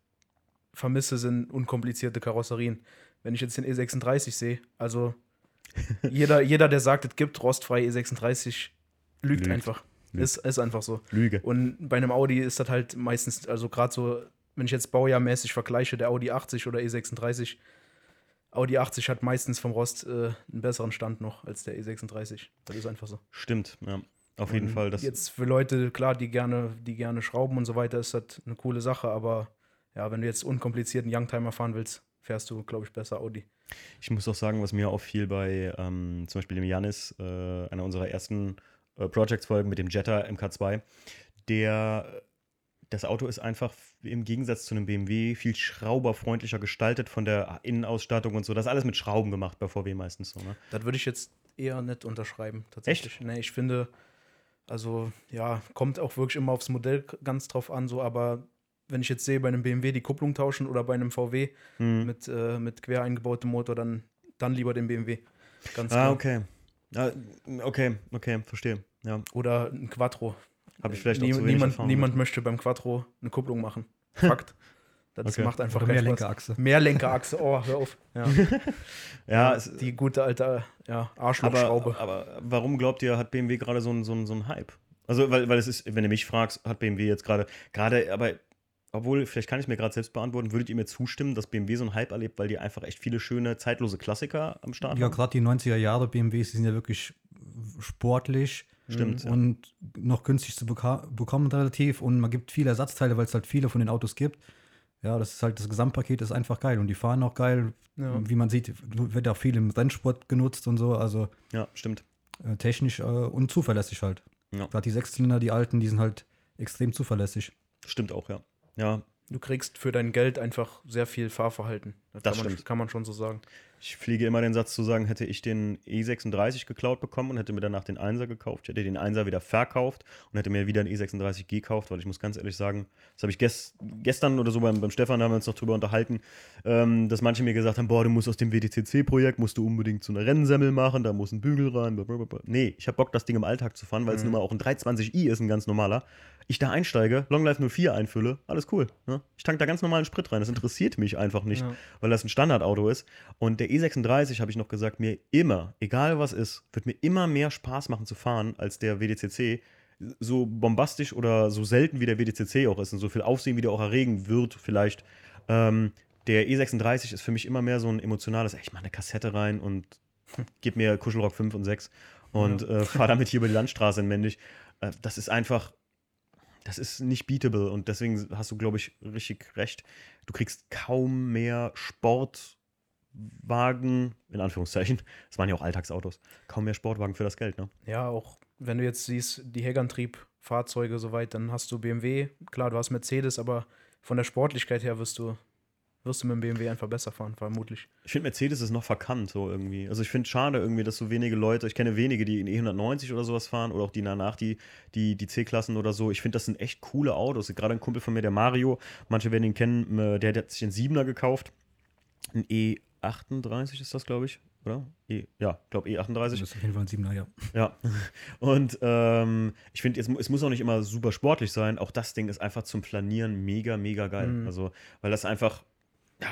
vermisse, sind unkomplizierte Karosserien. Wenn ich jetzt den E36 sehe, also jeder, jeder, der sagt, es gibt rostfrei E36, lügt, Lügt. einfach. Lügt. Ist, ist einfach so. Lüge. Und bei einem Audi ist das halt meistens, also gerade so, wenn ich jetzt baujahrmäßig vergleiche, der Audi 80 oder E36, Audi 80 hat meistens vom Rost äh, einen besseren Stand noch als der E36. Das ist einfach so. Stimmt, ja. Auf jeden Und Fall. Das, jetzt für Leute, klar, die gerne, die gerne schrauben und so weiter, ist das eine coole Sache, aber ja, wenn du jetzt unkomplizierten Youngtimer fahren willst, fährst du, glaube ich, besser Audi. Ich muss auch sagen, was mir auffiel bei ähm, zum Beispiel dem Janis, äh, einer unserer ersten äh, Projects-Folgen mit dem Jetta MK2, der das Auto ist einfach im Gegensatz zu einem BMW viel schrauberfreundlicher gestaltet von der Innenausstattung und so. Das ist alles mit Schrauben gemacht bei VW meistens so. Ne? Das würde ich jetzt eher nicht unterschreiben, tatsächlich. Nee, ich finde, also ja, kommt auch wirklich immer aufs Modell ganz drauf an, so, aber wenn ich jetzt sehe, bei einem BMW die Kupplung tauschen oder bei einem VW Hm. mit, äh, mit quer eingebautem Motor, dann, dann lieber den BMW. Ganz Ah, klar. okay. Ah, okay, okay, verstehe. Ja, Oder ein Quattro. habe ich vielleicht auch Nie, zu wenig niemand, niemand möchte beim Quattro eine Kupplung machen. Fakt. Das Okay. macht einfach Oder mehr. Lenkerachse. Mehrlenkerachse, oh, hör auf. Ja, Ja, die gute alte ja, aber, Arschlochschraube. aber warum glaubt ihr, hat BMW gerade so einen so so einen Hype? Also, weil, weil es ist, wenn du mich fragst, hat BMW jetzt gerade, gerade, aber obwohl, vielleicht kann ich mir gerade selbst beantworten, würdet ihr mir zustimmen, dass BMW so einen Hype erlebt, weil die einfach echt viele schöne, zeitlose Klassiker am Start Ja, haben? gerade die 90er Jahre BMWs, die sind ja wirklich sportlich. Stimmt, ja. Und noch günstig zu bekommen relativ. Und man gibt viele Ersatzteile, weil es halt viele von den Autos gibt. Ja, das ist halt, das Gesamtpaket ist einfach geil. Und die fahren auch geil. Ja. Wie man sieht, wird auch viel im Rennsport genutzt und so. Also Ja, stimmt. äh, technisch äh, und zuverlässig halt. Ja. Gerade die Sechszylinder, die alten, die sind halt extrem zuverlässig. Stimmt auch, ja. Ja, Du kriegst für dein Geld einfach sehr viel Fahrverhalten. Das kann, man, stimmt. kann man schon so sagen. Ich fliege immer den Satz zu sagen, hätte ich den E36 geklaut bekommen und hätte mir danach den 1er gekauft, ich hätte den 1er wieder verkauft und hätte mir wieder einen E36 gekauft, weil ich muss ganz ehrlich sagen, das habe ich ges gestern oder so beim, beim Stefan, da haben wir uns noch drüber unterhalten, ähm, dass manche mir gesagt haben, boah, du musst aus dem WTCC-Projekt, musst du unbedingt so eine Rennsemmel machen, da muss ein Bügel rein, blablabla. Nee, ich habe Bock, das Ding im Alltag zu fahren, weil es nun mal auch ein 320i ist, ein ganz normaler. Ich da einsteige, Long Life 04 einfülle, alles cool. Ne? Ich tank da ganz normalen Sprit rein, das interessiert mich einfach nicht Ja. weil das ein Standardauto ist. Und der E36, habe ich noch gesagt, mir immer, egal was ist, wird mir immer mehr Spaß machen zu fahren als der WDCC. So bombastisch oder so selten wie der WDCC auch ist und so viel Aufsehen, wie der auch erregen wird, vielleicht. Ähm, der E36 ist für mich immer mehr so ein emotionales, ey, ich mache eine Kassette rein und gib mir Kuschelrock 5 und 6 und äh, fahre damit hier über die Landstraße in Mendig. Äh, das ist einfach, das ist nicht beatable und deswegen hast du, glaube ich, richtig recht. Du kriegst kaum mehr Sportwagen, in Anführungszeichen, das waren ja auch Alltagsautos, kaum mehr Sportwagen für das Geld, ne? Ja, auch wenn du jetzt siehst, die Heckerntrieb-Fahrzeuge soweit, dann hast du BMW. Klar, du hast Mercedes, aber von der Sportlichkeit her wirst du, wirst du mit dem BMW einfach besser fahren, vermutlich. Ich finde, Mercedes ist noch verkannt, so irgendwie. Also ich finde schade irgendwie, dass so wenige Leute, ich kenne wenige, die in E190 oder sowas fahren oder auch die danach die, die, die C-Klassen oder so. Ich finde, das sind echt coole Autos. Gerade ein Kumpel von mir, der Mario, manche werden ihn kennen, äh, der, der hat sich einen 7er gekauft. Ein E38 ist das, glaube ich, oder? E, ja, glaube E38. Das ist auf jeden Fall ein Siebener, ja. Ja. Und ähm, ich finde, es muss auch nicht immer super sportlich sein. Auch das Ding ist einfach zum Planieren mega, mega geil. Mhm. Also, weil das einfach, ja,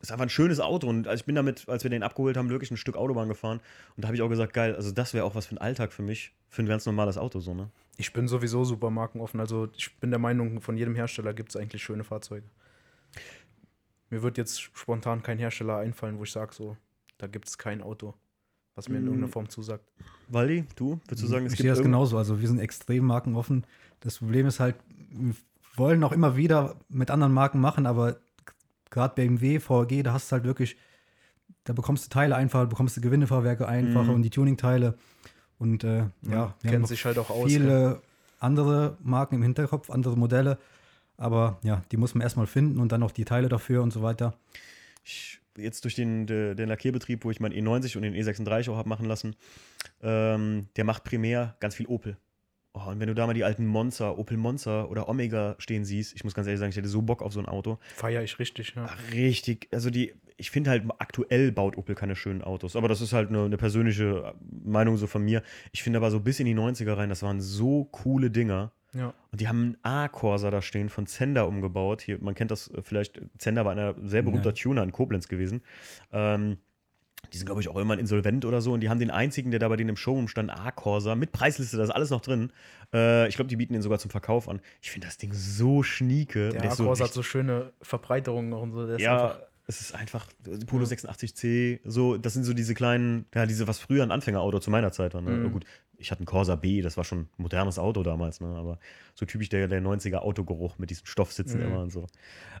ist einfach ein schönes Auto. Und also ich bin damit, als wir den abgeholt haben, wirklich ein Stück Autobahn gefahren. Und da habe ich auch gesagt, geil, also das wäre auch was für ein Alltag für mich, für ein ganz normales Auto, so, ne? Ich bin sowieso super markenoffen. Also ich bin der Meinung, von jedem Hersteller gibt es eigentlich schöne Fahrzeuge. Mir wird jetzt spontan kein Hersteller einfallen, wo ich sage, so, da gibt es kein Auto, was mir in Mm. irgendeiner Form zusagt. Waldi, du, würdest du sagen, es ich gibt sehe das irgend- genauso. Also wir sind extrem markenoffen. Das Problem ist halt, wir wollen auch immer wieder mit anderen Marken machen, aber gerade BMW, VG, da hast du halt wirklich, da bekommst du Teile einfach, bekommst du Gewindefahrwerke einfacher Mhm. und die Tuningteile. Und äh, ja, haben noch sich halt auch aus. viele andere Marken im Hinterkopf, andere Modelle. Aber ja, die muss man erstmal finden und dann auch die Teile dafür und so weiter. ich, jetzt durch den, de- den Lackierbetrieb, wo ich meinen E90 und den E36 auch habe machen lassen, ähm, der macht primär ganz viel Opel. Oh, und wenn du da mal die alten Monster, Opel Monster oder Omega stehen siehst, ich muss ganz ehrlich sagen, ich hätte so Bock auf so ein Auto. Feier ich richtig, ja. Richtig, also die, ich finde halt, aktuell baut Opel keine schönen Autos, aber das ist halt eine, eine persönliche Meinung so von mir. Ich finde aber so bis in die 90er rein, das waren so coole Dinger. ja. Und die haben einen A-Corsa da stehen von Zender umgebaut. Hier, man kennt das äh, vielleicht, Zender war einer sehr berühmter. Tuner in Koblenz gewesen. Ähm, die sind, glaube ich, auch irgendwann insolvent oder so. Und die haben den einzigen, der da bei denen im Showroom stand, A-Corsa, mit Preisliste, da ist alles noch drin. Äh, ich glaube, die bieten den sogar zum Verkauf an. Ich finde das Ding so schnieke. Der ist so A-Corsa hat so schöne Verbreiterungen und so. Der ist ja, einfach, es ist einfach Polo 86C, so, das sind so diese kleinen, ja, diese, was früher ein Anfängerauto zu meiner Zeit war. Ne? Mhm. Gut, ich hatte einen Corsa B, das war schon ein modernes Auto damals, ne? aber so typisch der, der 90er Autogeruch mit diesem Stoffsitzen Mhm. immer und so.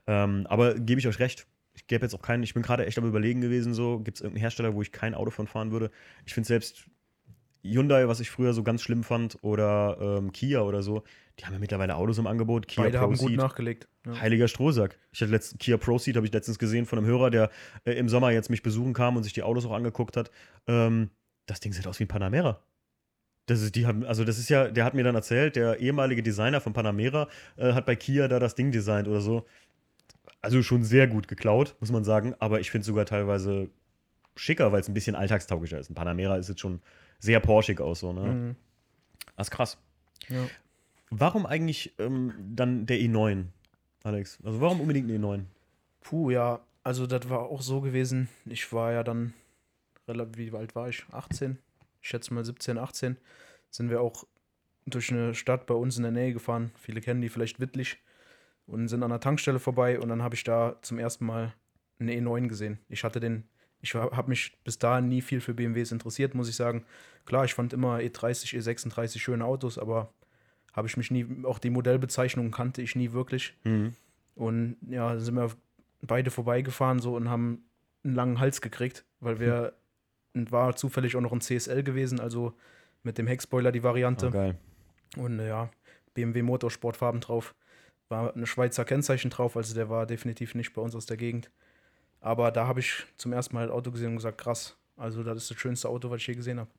Ähm, aber gebe ich euch recht, ich gebe jetzt auch keinen, ich bin gerade echt am überlegen gewesen, so, gibt es irgendeinen Hersteller, wo ich kein Auto von fahren würde? Ich finde selbst Hyundai, was ich früher so ganz schlimm fand, oder ähm, Kia oder so, die haben ja mittlerweile Autos im Angebot. Kia Beide haben gut nachgelegt. Ja. Heiliger Strohsack. Ich hatte letzt, Kia Proceed, habe ich letztens gesehen von einem Hörer, der äh, im Sommer jetzt mich besuchen kam und sich die Autos auch angeguckt hat. Ähm, das Ding sieht aus wie ein Panamera. Das ist, die haben, also das ist ja, der hat mir dann erzählt, der ehemalige Designer von Panamera äh, hat bei Kia da das Ding designt oder so. Also schon sehr gut geklaut, muss man sagen, aber ich finde es sogar teilweise schicker, weil es ein bisschen alltagstauglicher ist. Ein Panamera ist jetzt schon sehr porschig aus, so, ne? Mhm. Das ist krass. Ja. Warum eigentlich ähm, dann der E9, Alex? Also warum unbedingt ein E9? Puh, ja, also das war auch so gewesen. Ich war ja dann, relativ, wie alt war ich? 18? Ich schätze mal 17, 18. Sind wir auch durch eine Stadt bei uns in der Nähe gefahren. Viele kennen die vielleicht Wittlich. Und sind an der Tankstelle vorbei und dann habe ich da zum ersten Mal einen E9 gesehen. Ich hatte den, ich habe mich bis dahin nie viel für BMWs interessiert, muss ich sagen. Klar, ich fand immer E E30, E36 schöne Autos, aber habe ich mich nie, auch die Modellbezeichnungen kannte ich nie wirklich. Mhm. Und ja, sind wir beide vorbeigefahren so und haben einen langen Hals gekriegt, weil wir und war zufällig auch noch ein CSL gewesen, also mit dem Heckspoiler die Variante. Oh, geil. Und ja, BMW Motorsportfarben drauf. War eine Schweizer Kennzeichen drauf, also der war definitiv nicht bei uns aus der Gegend. Aber da habe ich zum ersten Mal das Auto gesehen und gesagt, krass. Also das ist das schönste Auto, was ich je gesehen habe.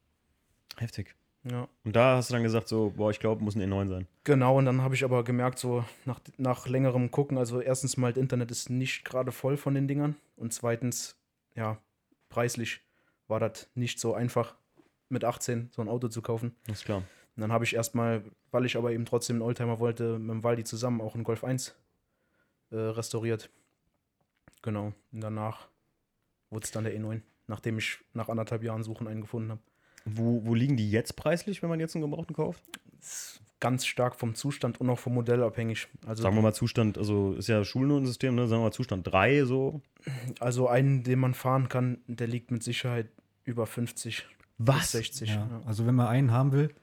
Heftig. Ja. Und da hast du dann gesagt, so, boah, ich glaube, muss ein E9 sein. Genau, und dann habe ich aber gemerkt, so nach, nach längerem Gucken, also erstens mal, das Internet ist nicht gerade voll von den Dingern und zweitens, ja, preislich war das nicht so einfach, mit 18 so ein Auto zu kaufen. Das ist klar. Und dann habe ich erstmal, weil ich aber eben trotzdem einen Oldtimer wollte, mit dem Waldi zusammen auch einen Golf 1 äh, restauriert. Genau, und danach wurde es dann der E9, nachdem ich nach anderthalb Jahren Suchen einen gefunden habe. Wo, wo liegen die jetzt preislich, wenn man jetzt einen Gebrauchten kauft? Ganz stark vom Zustand und auch vom Modell abhängig. Also Sagen wir mal Zustand, also ist ja Schulnotensystem, ne? Sagen wir mal Zustand 3, so. Also einen, den man fahren kann, der liegt mit Sicherheit über 50 bis 60. Ja, Ja. Also wenn man einen haben will,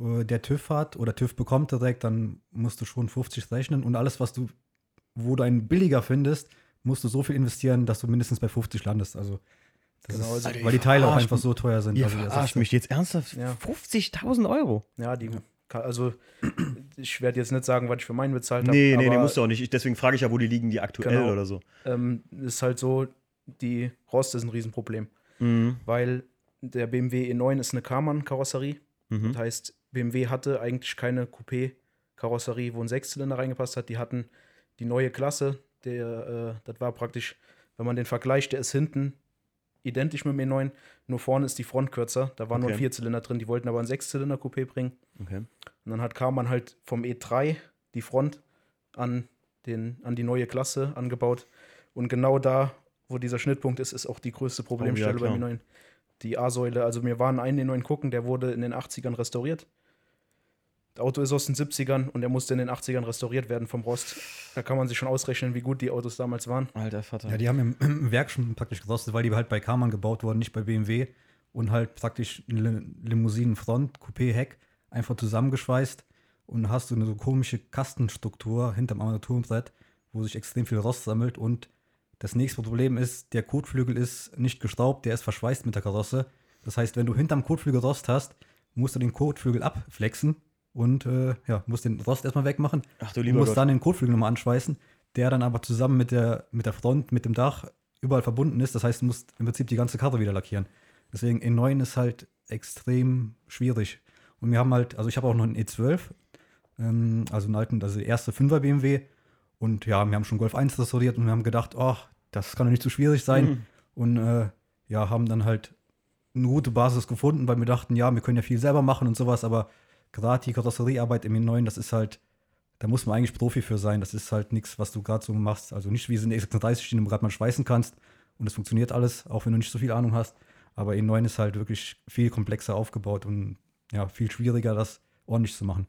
der TÜV hat oder TÜV bekommt direkt, dann musst du schon 50 rechnen und alles, was du, wo du einen billiger findest, musst du so viel investieren, dass du mindestens bei 50 landest. Also Genau, also weil die Teile auch einfach so teuer sind. Ihr also verarscht mich jetzt ernsthaft? Ja. 50.000 Euro? Ja, die, also ich werde jetzt nicht sagen, was ich für meinen bezahlt habe. Nee, nee, nee, musst du auch nicht. Ich, deswegen frage ich ja, wo die liegen, die aktuell Genau. oder so. Ähm, ist halt so, die Rost ist ein Riesenproblem, Mhm. weil der BMW E9 ist eine Karmann-Karosserie. Mhm. Das heißt, BMW hatte eigentlich keine Coupé-Karosserie, wo ein Sechszylinder reingepasst hat. Die hatten die neue Klasse, der, äh, das war praktisch, wenn man den vergleicht, der ist hinten identisch mit dem E9, nur vorne ist die Front kürzer. Da war nur ein Okay. Vierzylinder drin, die wollten aber ein Sechszylinder-Coupé bringen. Okay. Und dann hat Karmann halt vom E3 die Front an, den, an die neue Klasse angebaut. Und genau da, wo dieser Schnittpunkt ist, ist auch die größte Problemstelle Oh, ja, beim klar. E9. Die A-Säule, also wir waren einen E9 gucken, der wurde in den 80ern restauriert. Das Auto ist aus den 70ern und der musste in den 80ern restauriert werden vom Rost. Da kann man sich schon ausrechnen, wie gut die Autos damals waren. Alter Vater. Ja, die haben im, im Werk schon praktisch gerostet, weil die halt bei Karmann gebaut wurden, nicht bei BMW. Und halt praktisch Limousinenfront, Coupé-Heck, einfach zusammengeschweißt. Und hast du eine so komische Kastenstruktur hinterm Armaturenbrett, wo sich extrem viel Rost sammelt. Und das nächste Problem ist, der Kotflügel ist nicht geschraubt, der ist verschweißt mit der Karosse. Das heißt, wenn du hinterm Kotflügel Rost hast, musst du den Kotflügel abflexen und äh, ja, musst den Rost erstmal wegmachen Ach du lieber musst Gott. dann den Kotflügel nochmal anschweißen, der dann aber zusammen mit der, mit der Front, mit dem Dach überall verbunden ist. Das heißt, du musst im Prinzip die ganze Karre wieder lackieren. Deswegen E9 ist halt extrem schwierig. Und wir haben halt, also ich habe auch noch einen E12, ähm, also einen alten, also der erste 5er BMW. Und ja, wir haben schon Golf 1 restauriert und wir haben gedacht, ach, das kann doch nicht so schwierig sein. Mhm. Und äh, ja, haben dann halt eine gute Basis gefunden, weil wir dachten, ja, wir können ja viel selber machen und sowas, aber gerade die Karosseriearbeit im E9, das ist halt, da muss man eigentlich Profi für sein. Das ist halt nichts, was du gerade so machst. Also nicht wie es in der E36, den du gerade mal schweißen kannst und es funktioniert alles, auch wenn du nicht so viel Ahnung hast. Aber E9 ist halt wirklich viel komplexer aufgebaut und ja, viel schwieriger, das ordentlich zu machen.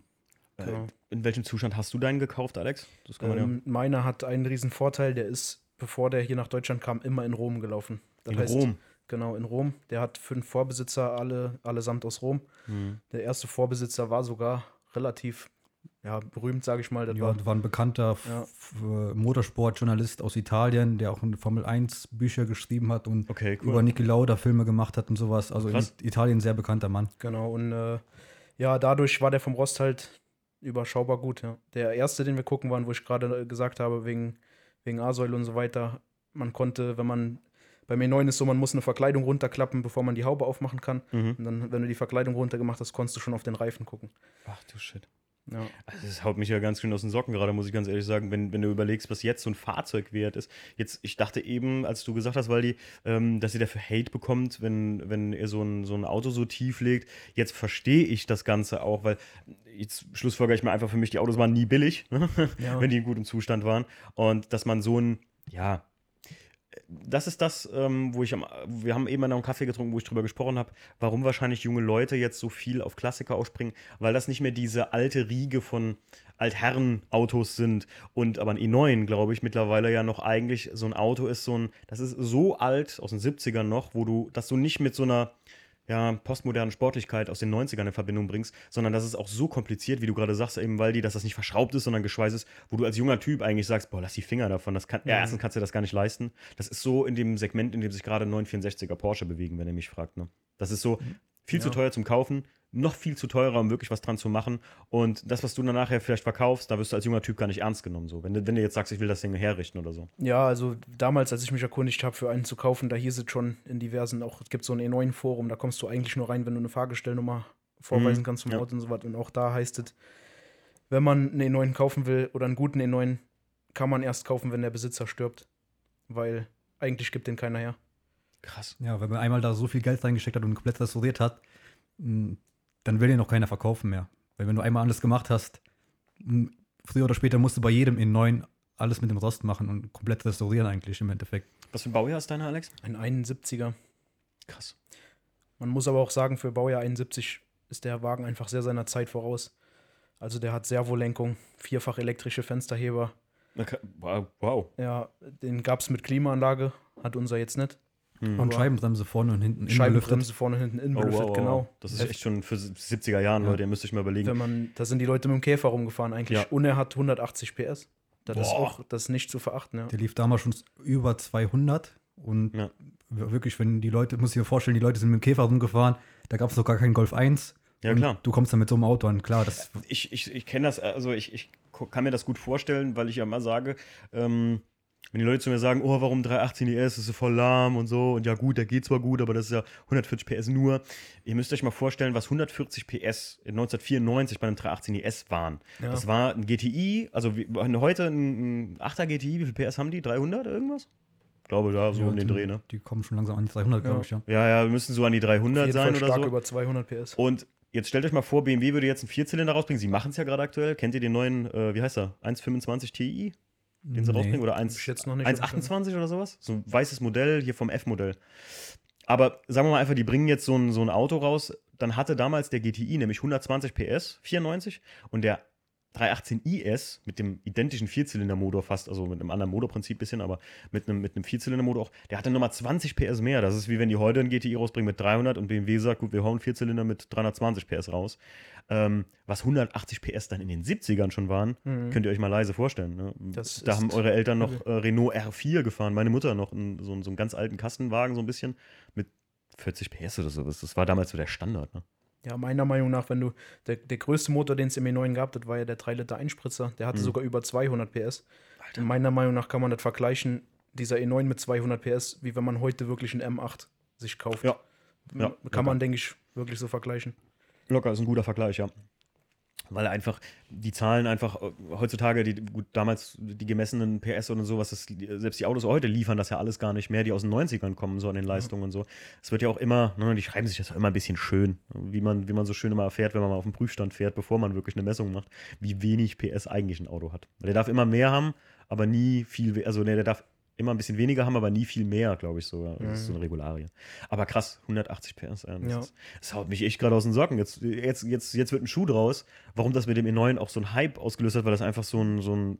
Genau. In welchem Zustand hast du deinen gekauft, Alex? Das kann man ja. Ähm, meiner hat einen riesen Vorteil, der ist, bevor der hier nach Deutschland kam, immer in Rom gelaufen. Das In heißt, Rom. Genau, in Rom. Der hat fünf Vorbesitzer, alle, allesamt aus Rom. Mhm. Der erste Vorbesitzer war sogar relativ ja, berühmt, sage ich mal. Das Ja, war, war ein bekannter Ja. Motorsportjournalist aus Italien, der auch in Formel 1 Bücher geschrieben hat und Okay, cool. über Niki Lauda Filme gemacht hat und sowas. Also Krass. in Italien ein sehr bekannter Mann. genau. Und äh, ja, dadurch war der vom Rost halt überschaubar gut. Ja. Der erste, den wir gucken waren, wo ich gerade äh, gesagt habe, wegen, wegen A-Säule und so weiter, man konnte, wenn man beim E9 ist so, man muss eine Verkleidung runterklappen, bevor man die Haube aufmachen kann. Mhm. Und dann, wenn du die Verkleidung runtergemacht hast, konntest du schon auf den Reifen gucken. Ach du Shit. Ja. Also das haut mich ja ganz schön aus den Socken gerade, muss ich ganz ehrlich sagen, wenn, wenn du überlegst, was jetzt so ein Fahrzeug wert ist. Jetzt, ich dachte eben, als du gesagt hast, Waldi, ähm, dass ihr dafür Hate bekommt, wenn, wenn ihr so ein, so ein Auto so tief legt. Jetzt verstehe ich das Ganze auch, weil jetzt schlussfolgere ich mir einfach für mich, die Autos waren nie billig, ne? Ja. wenn die in gutem Zustand waren. Und dass man so ein, ja, das ist das, ähm, wo ich am, wir haben eben noch einen Kaffee getrunken, wo ich drüber gesprochen habe, warum wahrscheinlich junge Leute jetzt so viel auf Klassiker ausspringen, weil das nicht mehr diese alte Riege von Altherren-Autos sind und aber ein i9, glaube ich, mittlerweile ja noch eigentlich so ein Auto ist, so ein, das ist so alt, aus den 70ern noch, wo du, dass du nicht mit so einer ja, postmodernen Sportlichkeit aus den 90ern in Verbindung bringst, sondern das ist auch so kompliziert, wie du gerade sagst, eben, weil die, dass das nicht verschraubt ist, sondern geschweißt ist, wo du als junger Typ eigentlich sagst, boah, lass die Finger davon, das kann, ja, Mhm. erstens kannst du das gar nicht leisten. Das ist so in dem Segment, in dem sich gerade 964er Porsche bewegen, wenn ihr mich fragt, ne? Das ist so viel zu Ja. teuer zum Kaufen, noch viel zu teurer, um wirklich was dran zu machen. Und das, was du dann nachher vielleicht verkaufst, da wirst du als junger Typ gar nicht ernst genommen. So. Wenn, du, wenn du jetzt sagst, ich will das Ding herrichten oder so. Ja, also damals, als ich mich erkundigt habe, für einen zu kaufen, da hieß es schon in diversen, auch es gibt so ein E9-Forum, da kommst du eigentlich nur rein, wenn du eine Fahrgestellnummer vorweisen Mhm, kannst vom ja. Auto und so was. Und auch da heißt es, wenn man einen E9 kaufen will oder einen guten E9, kann man erst kaufen, wenn der Besitzer stirbt. Weil eigentlich gibt den keiner her. Krass. Ja, wenn man einmal da so viel Geld reingesteckt hat und komplett restauriert hat, mh, dann will den noch keiner verkaufen mehr. Weil wenn du einmal alles gemacht hast, früher oder später musst du bei jedem in neuen alles mit dem Rost machen und komplett restaurieren eigentlich im Endeffekt. Was für ein Baujahr ist deiner, Alex? Ein 71er. Krass. Man muss aber auch sagen, für Baujahr 71 ist der Wagen einfach sehr seiner Zeit voraus. Also der hat Servolenkung, vierfach elektrische Fensterheber. Okay. Wow. wow. Ja, den gab es mit Klimaanlage, hat unser jetzt nicht. Und Aber- Scheibenbremse vorne und hinten Scheibenbremse vorne und hinten innen Oh, belüftet, wow, wow, genau. Das ist echt schon für 70er Jahren, Ja. Leute, ihr müsst euch mal überlegen. Wenn man, da sind die Leute mit dem Käfer rumgefahren eigentlich. Ja. Und er hat 180 PS. Das ist Boah. auch das ist nicht zu verachten, ja. Der lief damals schon über 200 und Ja. wirklich, wenn die Leute, muss ich mir vorstellen, die Leute sind mit dem Käfer rumgefahren, da gab es doch gar keinen Golf 1. Ja, und klar. Du kommst dann mit so einem Auto an, klar, das Ich, ich, ich kenne das, also ich, ich kann mir das gut vorstellen, weil ich ja immer sage, ähm, wenn die Leute zu mir sagen, oh, warum 318 IS, das ist so voll lahm und so, und ja gut, der geht zwar gut, aber das ist ja 140 PS nur. Ihr müsst euch mal vorstellen, was 140 PS in 1994 bei einem 318 IS waren. Ja. Das war ein GTI, also wie, heute ein, ein 8er GTI, wie viel PS haben die? 300 irgendwas? Ich glaube, da so ja, um den die, Dreh, ne? Die kommen schon langsam an die 300, Ja. glaube ich, ja. Ja, ja, wir müssen so an die 300 Auf jeden sein oder stark so. über 200 PS. Und jetzt stellt euch mal vor, BMW würde jetzt einen Vierzylinder rausbringen. Sie machen es ja gerade aktuell. Kennt ihr den neuen, äh, wie heißt er? 125 Ti, den sie Nee. rausbringen? Oder Hab 1, ich jetzt noch nicht 128 oder sowas? So ein weißes Modell hier vom F-Modell. Aber sagen wir mal einfach, die bringen jetzt so ein, so ein Auto raus. Dann hatte damals der GTI nämlich 120 PS, 94. Und der 318 IS mit dem identischen Vierzylindermotor fast, also mit einem anderen Motorprinzip bisschen, aber mit einem, mit einem Vierzylindermotor auch, der hatte nochmal 20 PS mehr. Das ist wie wenn die heute einen GTI rausbringen mit 300 und BMW sagt, gut, wir hauen Vierzylinder mit 320 PS raus. Ähm, was 180 PS dann in den 70ern schon waren, Mhm. könnt ihr euch mal leise vorstellen. Ne? Da haben eure Eltern noch äh, Renault R4 gefahren, meine Mutter noch in, so, einen- so einen ganz alten Kastenwagen, so ein bisschen, mit 40 PS oder sowas. Das war damals so der Standard. Ne? Ja, meiner Meinung nach, wenn du, der, der größte Motor, den es im E9 gab, das war ja der 3-Liter Einspritzer, der hatte Mhm. sogar über 200 PS. Und meiner Meinung nach kann man das vergleichen, dieser E9 mit 200 PS, wie wenn man heute wirklich einen M8 sich kauft. Ja. Ja, Kann locker. man, denke ich, wirklich so vergleichen. Locker ist ein guter Vergleich, ja. Weil einfach die Zahlen einfach äh, heutzutage, die, gut, damals die gemessenen PS und sowas, das, selbst die Autos heute liefern das ja alles gar nicht mehr, die aus den 90ern kommen, so an den Leistungen und so. Es wird ja auch immer, ne, die schreiben sich das ja immer ein bisschen schön, wie man, wie man so schön immer erfährt, wenn man mal auf dem Prüfstand fährt, bevor man wirklich eine Messung macht, wie wenig PS eigentlich ein Auto hat. Der darf immer mehr haben, aber nie viel, also ne, der darf immer ein bisschen weniger haben, aber nie viel mehr, glaube ich sogar. Das ist so eine Regularie. Aber krass, 180 PS. Ja, das, das haut mich echt gerade aus den Socken. Jetzt, jetzt, jetzt, jetzt wird ein Schuh draus, warum das mit dem E9 auch so ein Hype ausgelöst hat, weil das einfach so ein, so ein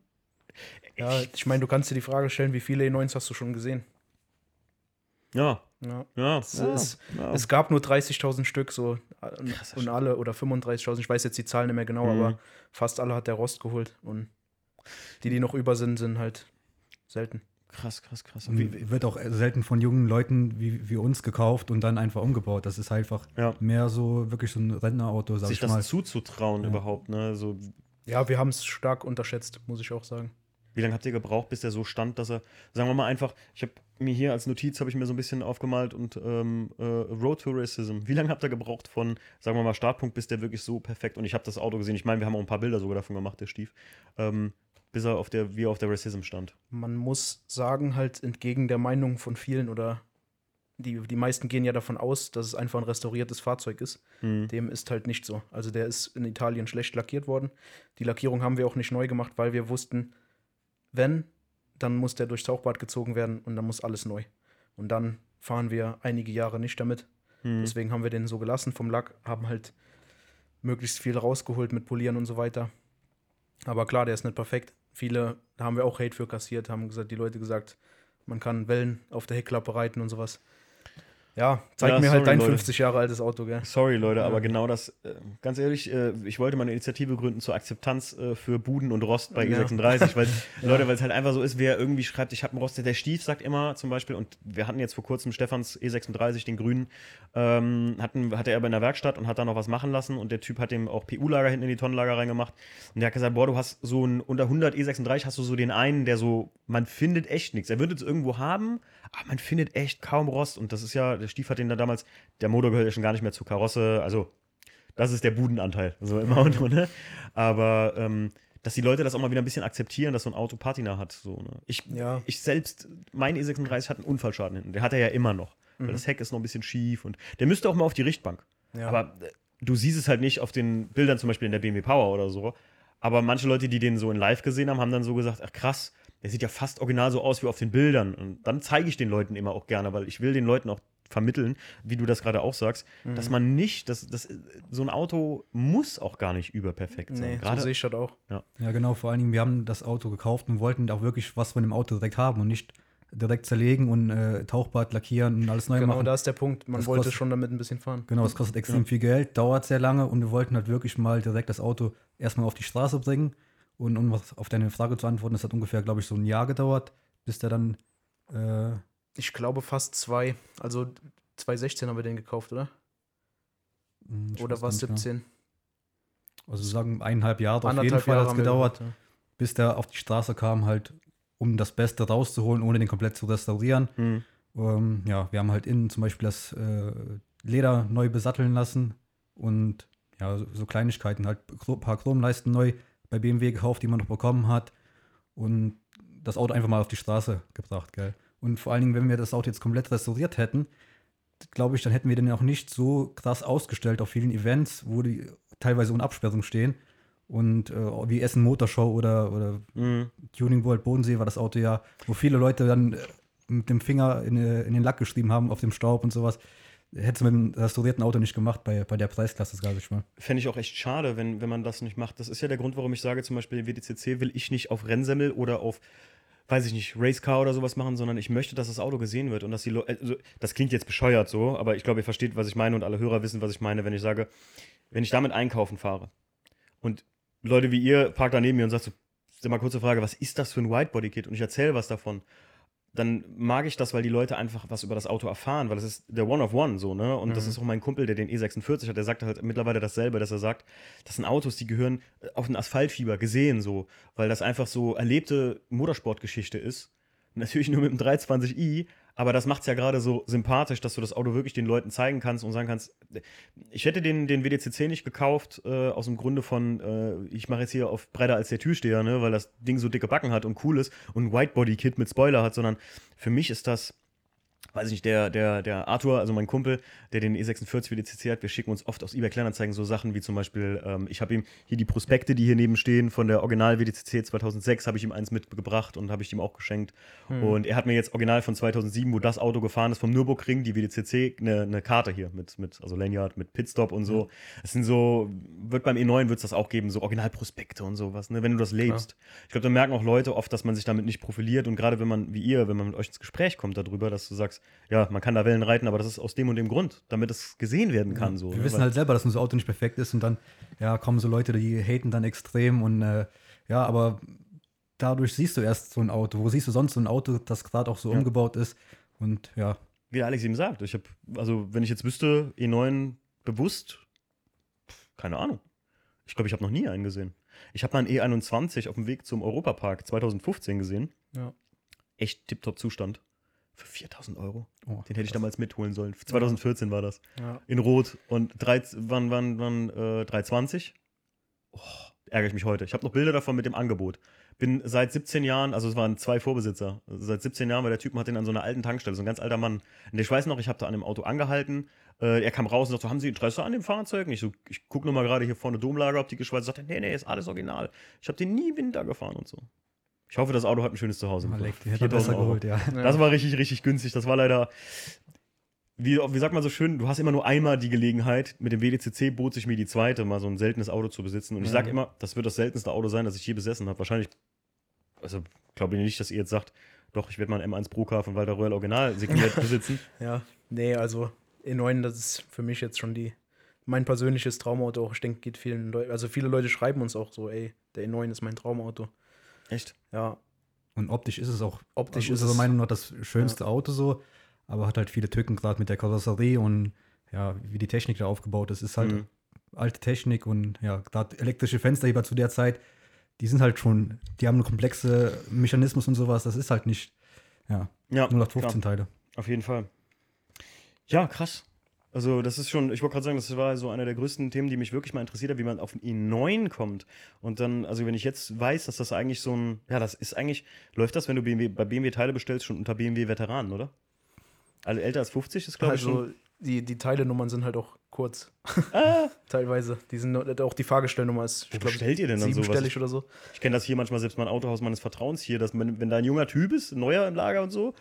Ja, ich meine, du kannst dir die Frage stellen, wie viele E9s hast du schon gesehen? ja, Ja. Ja, Es, ist, ja. es gab nur 30.000 Stück so und, Krasser und alle oder 35.000, ich weiß jetzt die Zahlen nicht mehr genau, Mhm. aber fast alle hat der Rost geholt und die, die noch über sind, sind halt selten. Krass, krass, krass. Und wie, wird auch selten von jungen Leuten wie, wie uns gekauft und dann einfach umgebaut. Das ist einfach Ja. mehr so wirklich so ein Rentnerauto, sag sich ich das mal. zuzutrauen Ja. überhaupt, ne? So, Ja, wir haben es stark unterschätzt, muss ich auch sagen. Wie lange habt ihr gebraucht, bis der so stand, dass er, sagen wir mal einfach, ich habe mir hier als Notiz, habe ich mir so ein bisschen aufgemalt und ähm, äh, Road to Racism. Wie lange habt ihr gebraucht von, sagen wir mal, Startpunkt, bis der wirklich so perfekt, und ich habe das Auto gesehen, ich meine, wir haben auch ein paar Bilder sogar davon gemacht, der Stief, ähm, bis er auf der, wie er auf der Racism stand. Man muss sagen, halt entgegen der Meinung von vielen oder die, die meisten gehen ja davon aus, dass es einfach ein restauriertes Fahrzeug ist. Mhm. Dem ist halt nicht so. Also der ist in Italien schlecht lackiert worden. Die Lackierung haben wir auch nicht neu gemacht, weil wir wussten, wenn, dann muss der durchs Tauchbad gezogen werden und dann muss alles neu. Und dann fahren wir einige Jahre nicht damit. Mhm. Deswegen haben wir den so gelassen vom Lack, haben halt möglichst viel rausgeholt mit Polieren und so weiter. Aber klar, der ist nicht perfekt. Viele, haben wir auch Hate für kassiert, haben gesagt, die Leute gesagt, man kann Wellen auf der Heckklappe reiten und sowas. Ja, zeig Ja, mir halt sorry, dein Leute. 50 Jahre altes Auto, gell? Sorry, Leute, Ja. aber genau das, äh, ganz ehrlich, äh, ich wollte mal eine Initiative gründen zur Akzeptanz äh, für Buden und Rost bei Ja. E36, weil, Leute, weil es halt einfach so ist, wer irgendwie schreibt, ich habe einen Rost, der Stief sagt immer zum Beispiel, und wir hatten jetzt vor kurzem Stefans E36, den grünen, ähm, hatten, hatte er bei einer Werkstatt und hat da noch was machen lassen und der Typ hat dem auch PU-Lager hinten in die Tonnenlager reingemacht und der hat gesagt, boah, du hast so ein, unter 100 E36 hast du so den einen, der so, man findet echt nichts. Er würde es irgendwo haben, aber man findet echt kaum Rost und das ist ja, der Stief hat den da damals, der Motor gehört ja schon gar nicht mehr zur Karosse, also das ist der Budenanteil, so im Auto, ne? Aber ähm, dass die Leute das auch mal wieder ein bisschen akzeptieren, dass so ein Auto Patina hat. So, ne? ich, Ja. ich selbst, mein E36 hat einen Unfallschaden hinten. Der hat er ja immer noch. Weil das Heck ist noch ein bisschen schief und der müsste auch mal auf die Richtbank. Ja. Aber äh, du siehst es halt nicht auf den Bildern, zum Beispiel in der BMW Power oder so. Aber manche Leute, die den so in live gesehen haben, haben dann so gesagt: Ach krass, der sieht ja fast original so aus wie auf den Bildern. Und dann zeige ich den Leuten immer auch gerne, weil ich will den Leuten auch vermitteln, wie du das gerade auch sagst, Mhm. dass man nicht, dass, dass, so ein Auto muss auch gar nicht überperfekt sein. nee, so gerade sehe ich das auch. Ja, genau, vor allen Dingen, wir haben das Auto gekauft und wollten auch wirklich was von dem Auto direkt haben und nicht direkt zerlegen und äh, Tauchbad lackieren und alles neu Genau, machen. da ist der Punkt. Man Das wollte kostet- schon damit ein bisschen fahren. Genau, das kostet extrem viel Geld, dauert sehr lange und wir wollten halt wirklich mal direkt das Auto erstmal auf die Straße bringen. Und um was auf deine Frage zu antworten, das hat ungefähr, glaube ich, so ein Jahr gedauert, bis der dann. Äh, Ich glaube fast zwei. Also 2016 haben wir den gekauft, oder? hm, ich Oder war es gar nicht 17? mehr. Also sagen eineinhalb Jahre auf jeden Fall Jahre hat es gedauert, gebraucht, bis der auf die Straße kam, halt, um das Beste rauszuholen, ohne den komplett zu restaurieren. Hm. Ähm, ja, wir haben halt innen zum Beispiel das äh, Leder neu besatteln lassen und ja, so, so Kleinigkeiten, halt ein paar Chromleisten neu bei BMW gekauft, die man noch bekommen hat und das Auto einfach mal auf die Straße gebracht, gell. Und vor allen Dingen, wenn wir das Auto jetzt komplett restauriert hätten, glaube ich, dann hätten wir den auch nicht so krass ausgestellt auf vielen Events, wo die teilweise ohne Absperrung stehen. Und äh, wie Essen Motorshow oder, oder Hm. Tuning World Bodensee war das Auto ja, wo viele Leute dann äh, mit dem Finger in, äh, in den Lack geschrieben haben auf dem Staub und sowas. Hätte es mit dem restaurierten Auto nicht gemacht bei, bei der Preisklasse, sage ich mal. Fände ich auch echt schade, wenn, wenn man das nicht macht. Das ist ja der Grund, warum ich sage, zum Beispiel WDCC will ich nicht auf Rennsemmel oder auf, weiß ich nicht, Racecar oder sowas machen, sondern ich möchte, dass das Auto gesehen wird und dass die Leute, also, das klingt jetzt bescheuert so, aber ich glaube, ihr versteht, was ich meine und alle Hörer wissen, was ich meine, wenn ich sage, wenn ich damit einkaufen fahre und Leute wie ihr parkt da neben mir und sagt so, mal kurze Frage, was ist das für ein Whitebody-Kit und ich erzähle was davon, dann mag ich das, weil die Leute einfach was über das Auto erfahren, weil das ist der One of One so, ne? Und das ist auch mein Kumpel, der den E46 hat, der sagt halt mittlerweile dasselbe, dass er sagt, das sind Autos, die gehören auf den Asphaltfieber gesehen so, weil das einfach so erlebte Motorsportgeschichte ist. Natürlich nur mit dem 320i, aber das macht es ja gerade so sympathisch, dass du das Auto wirklich den Leuten zeigen kannst und sagen kannst, ich hätte den, den WDCC nicht gekauft, äh, aus dem Grunde von, äh, ich mache jetzt hier auf breiter als der Türsteher, ne, weil das Ding so dicke Backen hat und cool ist und ein Whitebody-Kit mit Spoiler hat, sondern für mich ist das, weiß ich nicht, der, der, der Arthur, also mein Kumpel, der den E46 WDCC hat, wir schicken uns oft aus eBay Kleinanzeigen so Sachen wie zum Beispiel, ähm, ich habe ihm hier die Prospekte, die hier neben stehen, von der Original WDCC 2006, habe ich ihm eins mitgebracht und habe ich ihm auch geschenkt. Und er hat mir jetzt Original von 2007, wo das Auto gefahren ist, vom Nürburgring, die WDCC, eine, eine Karte hier mit, mit, also Lanyard, mit Pitstop und so. Es sind so, wird beim E9 wird es das auch geben, so Originalprospekte und sowas, ne, wenn du das lebst. Ich glaube, da merken auch Leute oft, dass man sich damit nicht profiliert und gerade wenn man, wie ihr, wenn man mit euch ins Gespräch kommt darüber, dass du sagst, sagst, ja, man kann da Wellen reiten, aber das ist aus dem und dem Grund, damit es gesehen werden kann. So, Wir ne? wissen Weil- halt selber, dass unser Auto nicht perfekt ist und dann ja, kommen so Leute, die haten dann extrem und äh, ja, aber dadurch siehst du erst so ein Auto. Wo siehst du sonst so ein Auto, das gerade auch so Ja. umgebaut ist? Und ja, wie der Alex eben sagt, ich habe, also wenn ich jetzt wüsste, E9 bewusst, keine Ahnung. Ich glaube, ich habe noch nie einen gesehen. Ich habe mal einen E21 auf dem Weg zum Europapark 2015 gesehen. Ja. Echt tipptopp Zustand. Für 4000 Euro. oh, Den hätte ich damals mitholen sollen. 2014 war das. Ja. In Rot und drei, wann, wann, wann, äh, 320. Oh, ärgere ich mich heute. Ich habe noch Bilder davon mit dem Angebot. Bin seit 17 Jahren, also es waren zwei Vorbesitzer, seit 17 Jahren, weil der Typ hat den an so einer alten Tankstelle, so ein ganz alter Mann. Und ich weiß noch, ich habe da an dem Auto angehalten. Äh, er kam raus und sagte, haben Sie Interesse an dem Fahrzeug? Und ich so, ich gucke nur mal gerade hier vorne Domlager, ob die geschweißt. Sagt er, nee, nee, ist alles original. Ich habe den nie Winter gefahren und so. Ich hoffe, das Auto hat ein schönes Zuhause. mal bekommen. leck, die hätte er besser 4000 Euro. geholt, ja. Das war richtig, richtig günstig. Das war leider, wie, wie sagt man so schön, du hast immer nur einmal die Gelegenheit, mit dem WDCC bot sich mir die zweite, mal so ein seltenes Auto zu besitzen. Und ich sage immer, das wird das seltenste Auto sein, das ich je besessen habe. Wahrscheinlich, also glaube ich nicht, dass ihr jetzt sagt, doch, ich werde mal einen M1 Procar von Walter Royal Original signiert besitzen. Ja, nee, also E9, das ist für mich jetzt schon die mein persönliches Traumauto. Auch ich denke, geht vielen Leuten, also viele Leute schreiben uns auch so, ey, der E9 ist mein Traumauto. Echt? Ja, Und optisch ist es auch Optisch aus ist unserer Meinung nach das schönste Auto so, aber hat halt viele Tücken, gerade mit der Karosserie und ja, wie die Technik da aufgebaut ist. Ist halt Mhm. alte Technik und ja, gerade elektrische Fensterheber zu der Zeit, die sind halt schon, die haben einen komplexen Mechanismus und sowas, das ist halt nicht, ja, Ja, 0815 Teile. Auf jeden Fall. Ja, krass. Also, das ist schon, ich wollte gerade sagen, das war so einer der größten Themen, die mich wirklich mal interessiert hat, wie man auf ein i9 kommt. Und dann, also, wenn ich jetzt weiß, dass das eigentlich so ein, ja, das ist eigentlich, läuft das, wenn du BMW, bei BMW Teile bestellst, schon unter BMW Veteranen, oder? Also, älter als 50 ist, glaube ich, also die, die Teilenummern sind halt auch kurz. Ah, Teilweise. Die sind auch die Fahrgestellnummer ist, Wo bestellt ihr denn dann sowas? siebenstellig oder so. ich kenne das hier manchmal selbst mein Autohaus meines Vertrauens hier, dass man, wenn da ein junger Typ ist, ein neuer im Lager und so,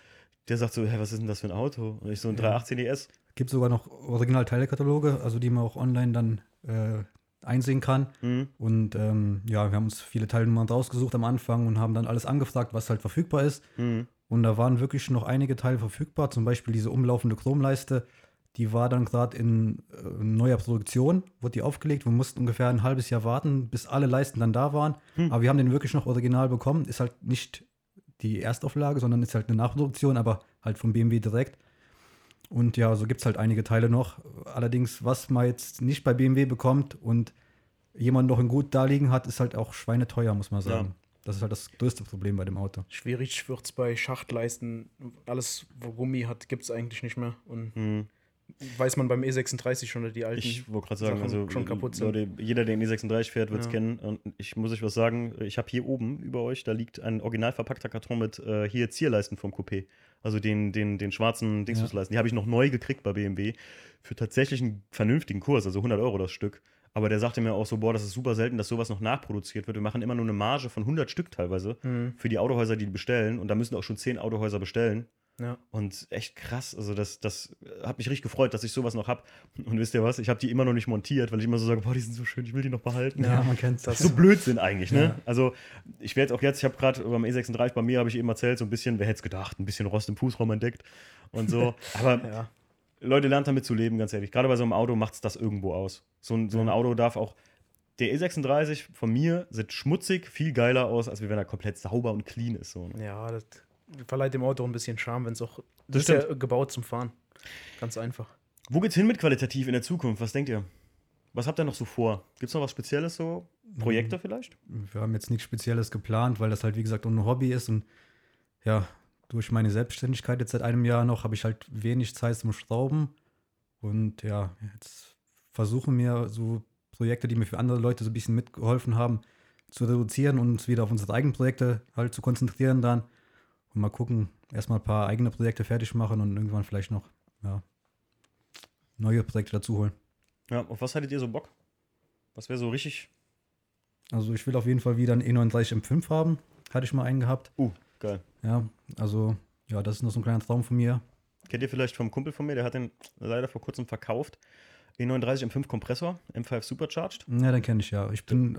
der sagt so, hä, was ist denn das für ein Auto? Und ich so ein 318 ES. Gibt sogar noch Original-Teilekataloge, also die man auch online dann äh, einsehen kann. Mhm. Und ähm, ja, wir haben uns viele Teilnummern rausgesucht am Anfang und haben dann alles angefragt, was halt verfügbar ist. Mhm. Und da waren wirklich noch einige Teile verfügbar, zum Beispiel diese umlaufende Chromleiste. Die war dann gerade in äh, neuer Produktion, wurde die aufgelegt. Wir mussten ungefähr ein halbes Jahr warten, bis alle Leisten dann da waren. Hm. Aber wir haben den wirklich noch original bekommen. Ist halt nicht die Erstauflage, sondern ist halt eine Nachproduktion, aber halt vom BMW direkt. Und ja, so gibt es halt einige Teile noch. Allerdings, was man jetzt nicht bei BMW bekommt und jemand noch in gut darliegen hat, ist halt auch schweineteuer, muss man sagen. Das ist halt das größte Problem bei dem Auto. Schwierig wird es bei Schachtleisten. Alles, wo Gummi hat, gibt es eigentlich nicht mehr. Und Mhm. Weiß man beim E36 schon, dass die alten. Ich wollte gerade sagen, Sachen also schon kaputt sind. Leute, jeder, der den E36 fährt, wird es Ja. kennen. Und ich muss euch was sagen, ich habe hier oben über euch, da liegt ein original verpackter Karton mit äh, hier Zierleisten vom Coupé. Also den, den, den schwarzen Dingsbusleisten. Die habe ich noch neu gekriegt bei BMW für tatsächlich einen vernünftigen Kurs, also 100 Euro das Stück. Aber der sagte mir auch so, boah, das ist super selten, dass sowas noch nachproduziert wird. Wir machen immer nur eine Marge von 100 Stück teilweise Mhm. für die Autohäuser, die die bestellen. Und da müssen auch schon 10 Autohäuser bestellen. Ja. Und echt krass, also das, das hat mich richtig gefreut, dass ich sowas noch habe. Und wisst ihr was, ich habe die immer noch nicht montiert, weil ich immer so sage, boah, die sind so schön, ich will die noch behalten. Ja, man kennt das- So Blödsinn eigentlich, ne? Ja. Also ich werde auch jetzt, ich habe gerade beim E36 bei mir, habe ich eben erzählt, so ein bisschen, wer hätte es gedacht, ein bisschen Rost im Fußraum entdeckt und so. Aber ja. Leute, lernt damit zu leben, ganz ehrlich. Gerade bei so einem Auto macht es das irgendwo aus. So ein, so ein Auto darf auch. Der E36 von mir sieht schmutzig viel geiler aus, als wenn er komplett sauber und clean ist. So, ne? Ja, das verleiht dem Auto auch ein bisschen Charme, wenn es auch. Das ist ja gebaut zum Fahren. Ganz einfach. Wo geht's hin mit qualitativ in der Zukunft? Was denkt ihr? Was habt ihr noch so vor? Gibt's noch was Spezielles so? Projekte vielleicht? wir haben jetzt nichts Spezielles geplant, weil das halt, wie gesagt, auch ein Hobby ist. Und ja, durch meine Selbstständigkeit jetzt seit einem Jahr noch habe ich halt wenig Zeit zum Schrauben. Und ja, jetzt versuchen wir so Projekte, die mir für andere Leute so ein bisschen mitgeholfen haben, zu reduzieren und uns wieder auf unsere eigenen Projekte halt zu konzentrieren dann. Mal gucken, erstmal ein paar eigene Projekte fertig machen und irgendwann vielleicht noch ja, neue Projekte dazu holen. Ja, auf was hattet ihr so Bock? Was wäre so richtig? Also ich will auf jeden Fall wieder einen E39 M5 haben. Hatte ich mal einen gehabt. Uh, geil. Ja, also, ja, das ist noch so ein kleiner Traum von mir. Kennt ihr vielleicht vom Kumpel von mir, der hat den leider vor kurzem verkauft. E39 M5 Kompressor, M5 Supercharged. Ja, den kenne ich ja. Ich bin,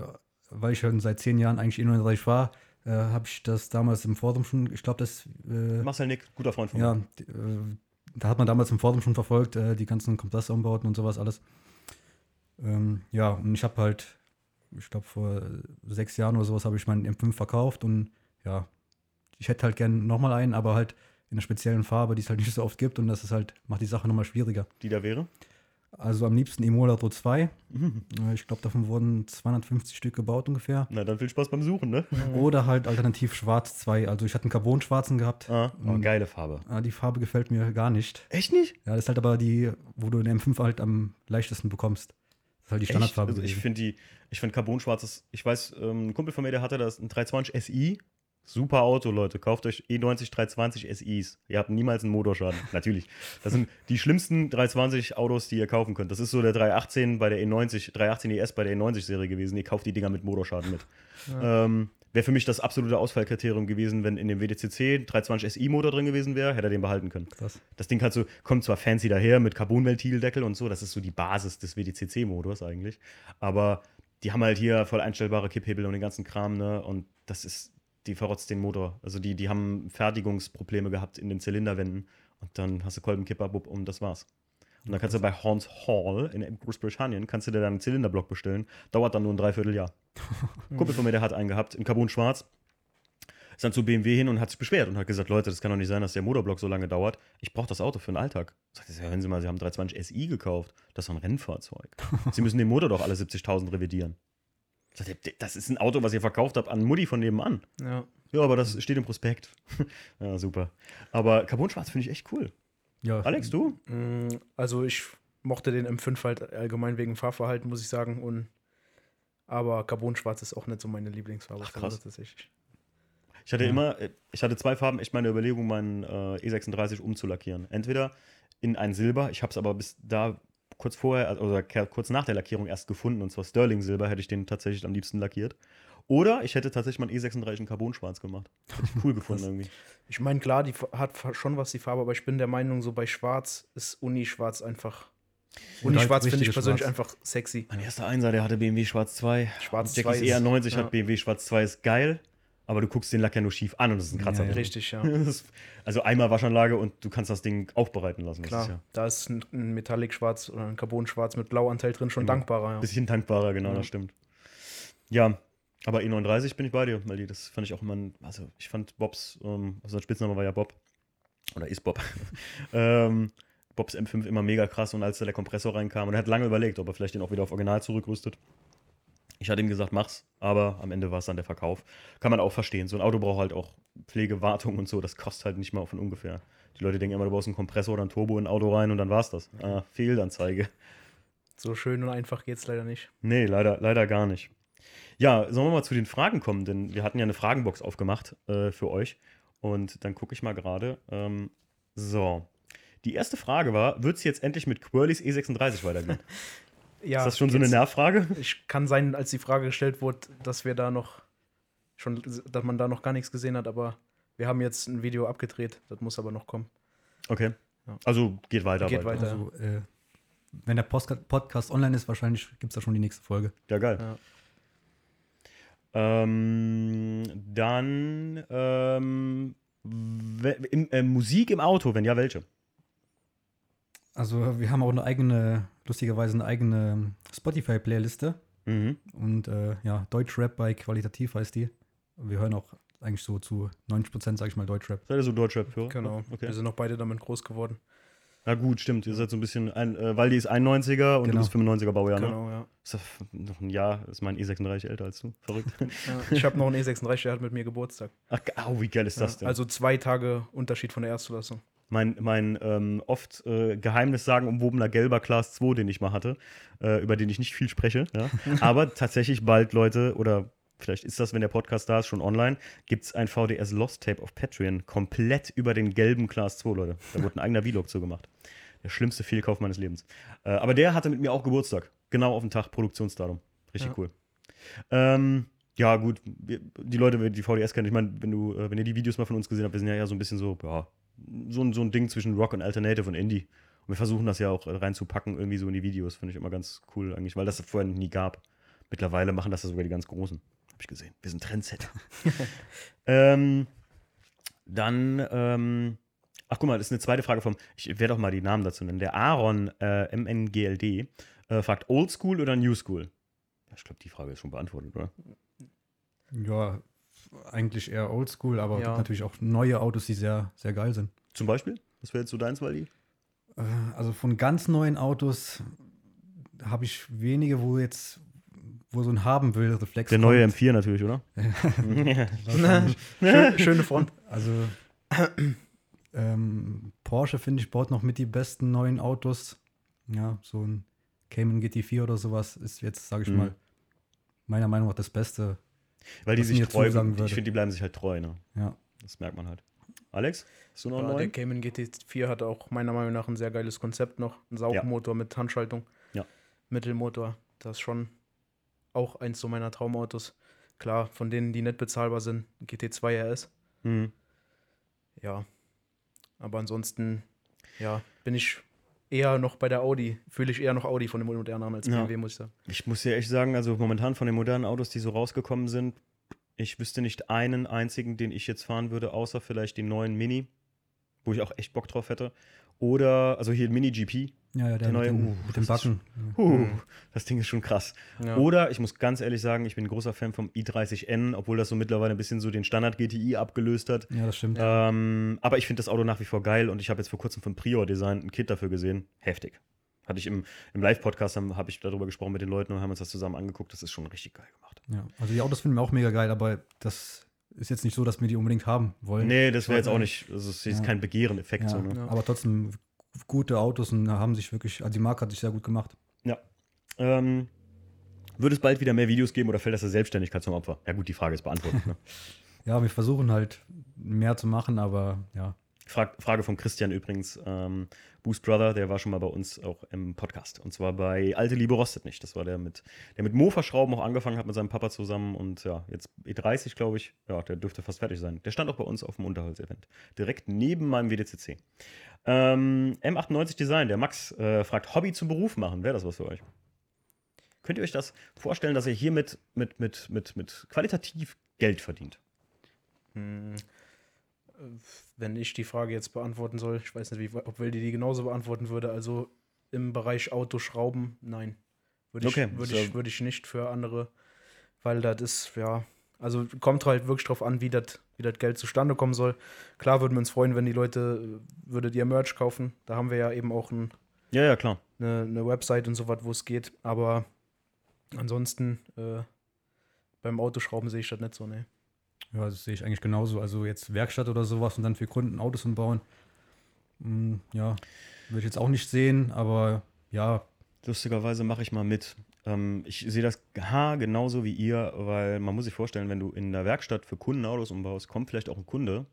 weil ich schon seit zehn Jahren eigentlich E39 fahre, äh, habe ich das damals im Forum schon, ich glaube, das, äh, Marcel Nick, guter Freund von ja, mir. d- äh, da hat man damals im Forum schon verfolgt, äh, die ganzen Kompressorumbauten und sowas alles. Ähm, ja, und ich habe halt, ich glaube vor sechs Jahren oder sowas habe ich meinen M5 verkauft und ja, ich hätte halt gern nochmal einen, aber halt in einer speziellen Farbe, die es halt nicht so oft gibt und das ist halt, macht die Sache nochmal schwieriger. Die da wäre? Also am liebsten Emola Pro 2. Äh, Ich glaube, davon wurden 250 Stück gebaut ungefähr. Na, dann viel Spaß beim Suchen, ne? Oder halt alternativ Schwarz 2. Also ich hatte einen Carbon-Schwarzen gehabt. Ah, oh, Mhm. geile Farbe. Ah, die Farbe gefällt mir gar nicht. Echt nicht? Ja, das ist halt aber die, wo du den M5 halt am leichtesten bekommst. Das ist halt die Standardfarbe. Also ich finde die, ich finde Carbon-Schwarz, ich weiß, ähm, ein Kumpel von mir, der hatte das, ein 320 SI. Super Auto, Leute. Kauft euch E E90 320 SIs. Ihr habt niemals einen Motorschaden. Natürlich. Das sind die schlimmsten 320 Autos, die ihr kaufen könnt. Das ist so der 318 bei der E90, 318 ES bei der E90-Serie gewesen. Ihr kauft die Dinger mit Motorschaden mit. Ähm, wäre für mich das absolute Ausfallkriterium gewesen, wenn in dem WDCC 320 SI-Motor drin gewesen wäre, hätte er den behalten können. Krass. Das Ding kannst du, kommt zwar fancy daher mit Carbonventildeckel und so, das ist so die Basis des WDCC-Motors eigentlich. Aber die haben halt hier voll einstellbare Kipphebel und den ganzen Kram, ne? Und das ist, die verrotzt den Motor. Also die, die haben Fertigungsprobleme gehabt in den Zylinderwänden und dann hast du Kolbenkipper, bupp, und das war's. Und dann kannst du bei Horns Hall in Großbritannien, kannst du dir dann einen Zylinderblock bestellen. Dauert dann nur ein Dreivierteljahr. Kumpel von mir, der hat einen gehabt in Carbon schwarz. Ist dann zu BMW hin und hat sich beschwert und hat gesagt, Leute, das kann doch nicht sein, dass der Motorblock so lange dauert. Ich brauche das Auto für den Alltag. Sagt er, hören Sie mal, Sie haben 320 SI gekauft. Das ist doch ein Rennfahrzeug. Sie müssen den Motor doch alle 70.000 revidieren. Das ist ein Auto, was ihr verkauft habt an Mutti von nebenan. Ja. Ja, aber das steht im Prospekt. ja, super. Aber Carbon schwarz finde ich echt cool. Ja, Alex, du? Mm, Also ich mochte den M5 halt allgemein wegen Fahrverhalten, muss ich sagen. Und aber Carbon-Schwarz ist auch nicht so meine Lieblingsfarbe. Ach, krass. Tatsächlich. Ich hatte Ja. immer, ich hatte zwei Farben, echt meine Überlegung, meinen äh, E36 umzulackieren. Entweder in ein Silber, ich habe es aber bis da kurz vorher, also oder kurz nach der Lackierung erst gefunden, und zwar Sterling Silber, hätte ich den tatsächlich am liebsten lackiert. Oder ich hätte tatsächlich meinen E36 in Carbon-Schwarz gemacht. Hätte ich cool gefunden irgendwie. Ich meine, klar, die hat schon was die Farbe, aber ich bin der Meinung, so bei Schwarz ist Uni-Schwarz einfach. Und Uni-Schwarz finde ich persönlich Schwarz. einfach sexy. Mein erster Einser, der hatte BMW Schwarz 2. Schwarz Jackies 2 ist- ER90 ja. hat BMW Schwarz 2 ist geil, aber du guckst den Lack ja nur schief an und es ist ein Kratzer. Ja, ja. Richtig, ja. Also einmal Waschanlage und du kannst das Ding aufbereiten lassen. Das Klar, ist ja da ist ein, ein Metallic-Schwarz oder ein Carbon-Schwarz mit Blauanteil drin schon Genau. dankbarer. Ja. Bisschen dankbarer, genau, das stimmt. Ja, aber E39 bin ich bei dir, weil das fand ich auch immer, ein- also ich fand Bobs, ähm, also sein Spitzname war ja Bob, oder ist Bob, ähm, Bobs M5 immer mega krass und als da der Kompressor reinkam und er hat lange überlegt, ob er vielleicht den auch wieder auf Original zurückrüstet. Ich hatte ihm gesagt, mach's, aber am Ende war es dann der Verkauf. Kann man auch verstehen. So ein Auto braucht halt auch Pflege, Wartung und so. Das kostet halt nicht mal von ungefähr. Die Leute denken immer, du brauchst einen Kompressor oder ein Turbo in ein Auto rein und dann war's das. Ah, Fehlanzeige. So schön und einfach geht's leider nicht. Nee, leider, leider gar nicht. Ja, sollen wir mal zu den Fragen kommen, denn wir hatten ja eine Fragenbox aufgemacht äh, für euch. Und dann gucke ich mal gerade. Ähm, so. Die erste Frage war: Wird es jetzt endlich mit Quirlys E36 weitergehen? Ja, ist das schon so eine Nervfrage? Ich kann sein, als die Frage gestellt wurde, dass wir da noch schon, dass man da noch gar nichts gesehen hat, aber wir haben jetzt ein Video abgedreht. Das muss aber noch kommen. Okay. Ja. Also geht weiter. Geht weiter. Also, äh, wenn der Postka- Podcast online ist, wahrscheinlich gibt es da schon die nächste Folge. Ja, geil. Ja. Ähm, dann ähm, im, äh, Musik im Auto, wenn ja, welche? Also, wir haben auch eine eigene, lustigerweise eine eigene Spotify-Playliste. Mhm. Und äh, ja, Deutschrap bei Qualitativ heißt die. Wir hören auch eigentlich so zu 90 Prozent, sage ich mal, Deutschrap. Seid ihr so Deutschrap-Hörer? Genau. Okay. Wir sind noch beide damit groß geworden. Na gut, stimmt. Ihr seid so ein bisschen, ein, äh, Waldi ist 91er und Genau. du bist 95er Baujahr, ne? Genau, ja. Ist das noch ein Jahr, ist mein E36 älter als du? Verrückt. ja. Ich habe noch einen E36, der hat mit mir Geburtstag. Ach, au, wie geil ist das Ja, denn? also zwei Tage Unterschied von der Erstzulassung. Mein mein ähm, oft äh, Geheimnis sagen umwobener gelber Class 2, den ich mal hatte, äh, über den ich nicht viel spreche. Ja? Aber tatsächlich bald, Leute, oder vielleicht ist das, wenn der Podcast da ist, schon online, gibt es ein VDS Lost Tape auf Patreon, komplett über den gelben Class 2, Leute. Da wurde ein eigener Vlog zu gemacht. Der schlimmste Fehlkauf meines Lebens. Äh, aber der hatte mit mir auch Geburtstag. Genau auf den Tag Produktionsdatum. Richtig Ja. cool. Ähm, ja, gut, die Leute, die die VDS kennen, ich meine, wenn du, äh, wenn ihr die Videos mal von uns gesehen habt, wir sind ja eher so ein bisschen so, ja, so, ein- so ein Ding zwischen Rock und Alternative und Indie. Und wir versuchen das ja auch äh, reinzupacken, irgendwie so in die Videos. Finde ich immer ganz cool eigentlich, weil das vorher nie gab. Mittlerweile machen das ja sogar die ganz Großen. Habe ich gesehen. Wir sind Trendsetter. ähm, dann, ähm, Ach, guck mal, das ist eine zweite Frage vom, ich werde doch mal die Namen dazu nennen. Der Aaron äh, MNGLD äh, fragt Old School oder New School? Ich glaube, die Frage ist schon beantwortet, oder? Ja, eigentlich eher oldschool, aber Ja. gibt natürlich auch neue Autos, die sehr, sehr geil sind. Zum Beispiel? Was wäre jetzt so deins, Waldi? Äh, Also von ganz neuen Autos habe ich wenige, wo jetzt, wo so ein haben will, Reflex. Der neue kommt. M4 natürlich, oder? Schön, schöne Front. Also ähm, Porsche, finde ich, baut noch mit die besten neuen Autos. Ja, so ein Cayman GT4 oder sowas ist jetzt, sage ich Mhm. mal, meiner Meinung nach das Beste. Weil die sich treu Ich finde, die bleiben sich halt treu, ne? Ja. Das merkt man halt. Alex, hast du noch einen Ja, der? Cayman GT4 hat auch meiner Meinung nach ein sehr geiles Konzept noch. Ein Saugmotor mit Handschaltung. Ja. Mittelmotor. Das ist schon auch eins so meiner Traumautos. Klar, von denen, die nicht bezahlbar sind, GT2 RS. Mhm. Ja. Aber ansonsten, ja, bin ich eher noch bei der Audi. Fühle ich eher noch Audi von den moderneren als Ja. BMW, muss ich sagen. Ich muss dir echt sagen, also momentan von den modernen Autos, die so rausgekommen sind, ich wüsste nicht einen einzigen, den ich jetzt fahren würde, außer vielleicht den neuen Mini, wo ich auch echt Bock drauf hätte. Oder, also hier Mini GP. Ja, ja, der, Der neue- mit, den, uh, mit das dem ist Backen. Huh, Mhm. Das Ding ist schon krass. Ja. Oder ich muss ganz ehrlich sagen, ich bin ein großer Fan vom i30N, obwohl das so mittlerweile ein bisschen so den Standard GTI abgelöst hat. Ja, das stimmt. Ähm, aber ich finde das Auto nach wie vor geil und ich habe jetzt vor kurzem von Prior Design ein Kit dafür gesehen. Heftig. Hatte ich im, im Live-Podcast, habe hab ich darüber gesprochen mit den Leuten und haben uns das zusammen angeguckt. Das ist schon richtig geil gemacht. Ja. Also die Autos finden wir auch mega geil, aber das ist jetzt nicht so, dass wir die unbedingt haben wollen. Nee, das wäre jetzt auch nicht, also es ist Ja. kein Begehren-Effekt. Ja, So, ne? Ja. Aber trotzdem gute Autos und haben sich wirklich, also die Marke hat sich sehr gut gemacht. Ja. Ähm, wird es bald wieder mehr Videos geben oder fällt das der Selbstständigkeit zum Opfer? Ja, gut, die Frage ist beantwortet. Ne? Ja, wir versuchen halt mehr zu machen, aber ja. Frag, Frage von Christian übrigens. Ähm, Boost Brother, der war schon mal bei uns auch im Podcast. Und zwar bei Alte Liebe rostet nicht. Das war der mit, der mit Mofa-Schrauben auch angefangen hat mit seinem Papa zusammen. Und ja, jetzt E30, glaube ich. Ja, der dürfte fast fertig sein. Der stand auch bei uns auf dem Unterholz-Event. Direkt neben meinem WDCC. Ähm, M98 Design, der Max äh, fragt, Hobby zum Beruf machen. Wäre das was für euch? Könnt ihr euch das vorstellen, dass ihr hiermit mit, mit, mit, mit qualitativ Geld verdient? Hm. Wenn ich die Frage jetzt beantworten soll, ich weiß nicht, wie, ob Wildi die genauso beantworten würde. Also im Bereich Autoschrauben, nein. Würde ich, Okay, würde so- ich, würde ich nicht für andere, weil das ist, ja, also kommt halt wirklich drauf an, wie das wie das Geld zustande kommen soll. Klar würden wir uns freuen, wenn die Leute, äh, würdet ihr Merch kaufen. Da haben wir ja eben auch ein, Ja, ja, klar. eine, eine Website und so was, wo es geht. Aber ansonsten äh, beim Autoschrauben sehe ich das nicht so, ne. Ja, das sehe ich eigentlich genauso. Also jetzt Werkstatt oder sowas und dann für Kunden Autos umbauen. Mm, ja, würde ich jetzt auch nicht sehen, aber ja, Lustigerweise mache ich mal mit. Ähm, ich sehe das ha, genauso wie ihr, weil man muss sich vorstellen, wenn du in der Werkstatt für Kunden Autos umbaust, kommt vielleicht auch ein Kunde,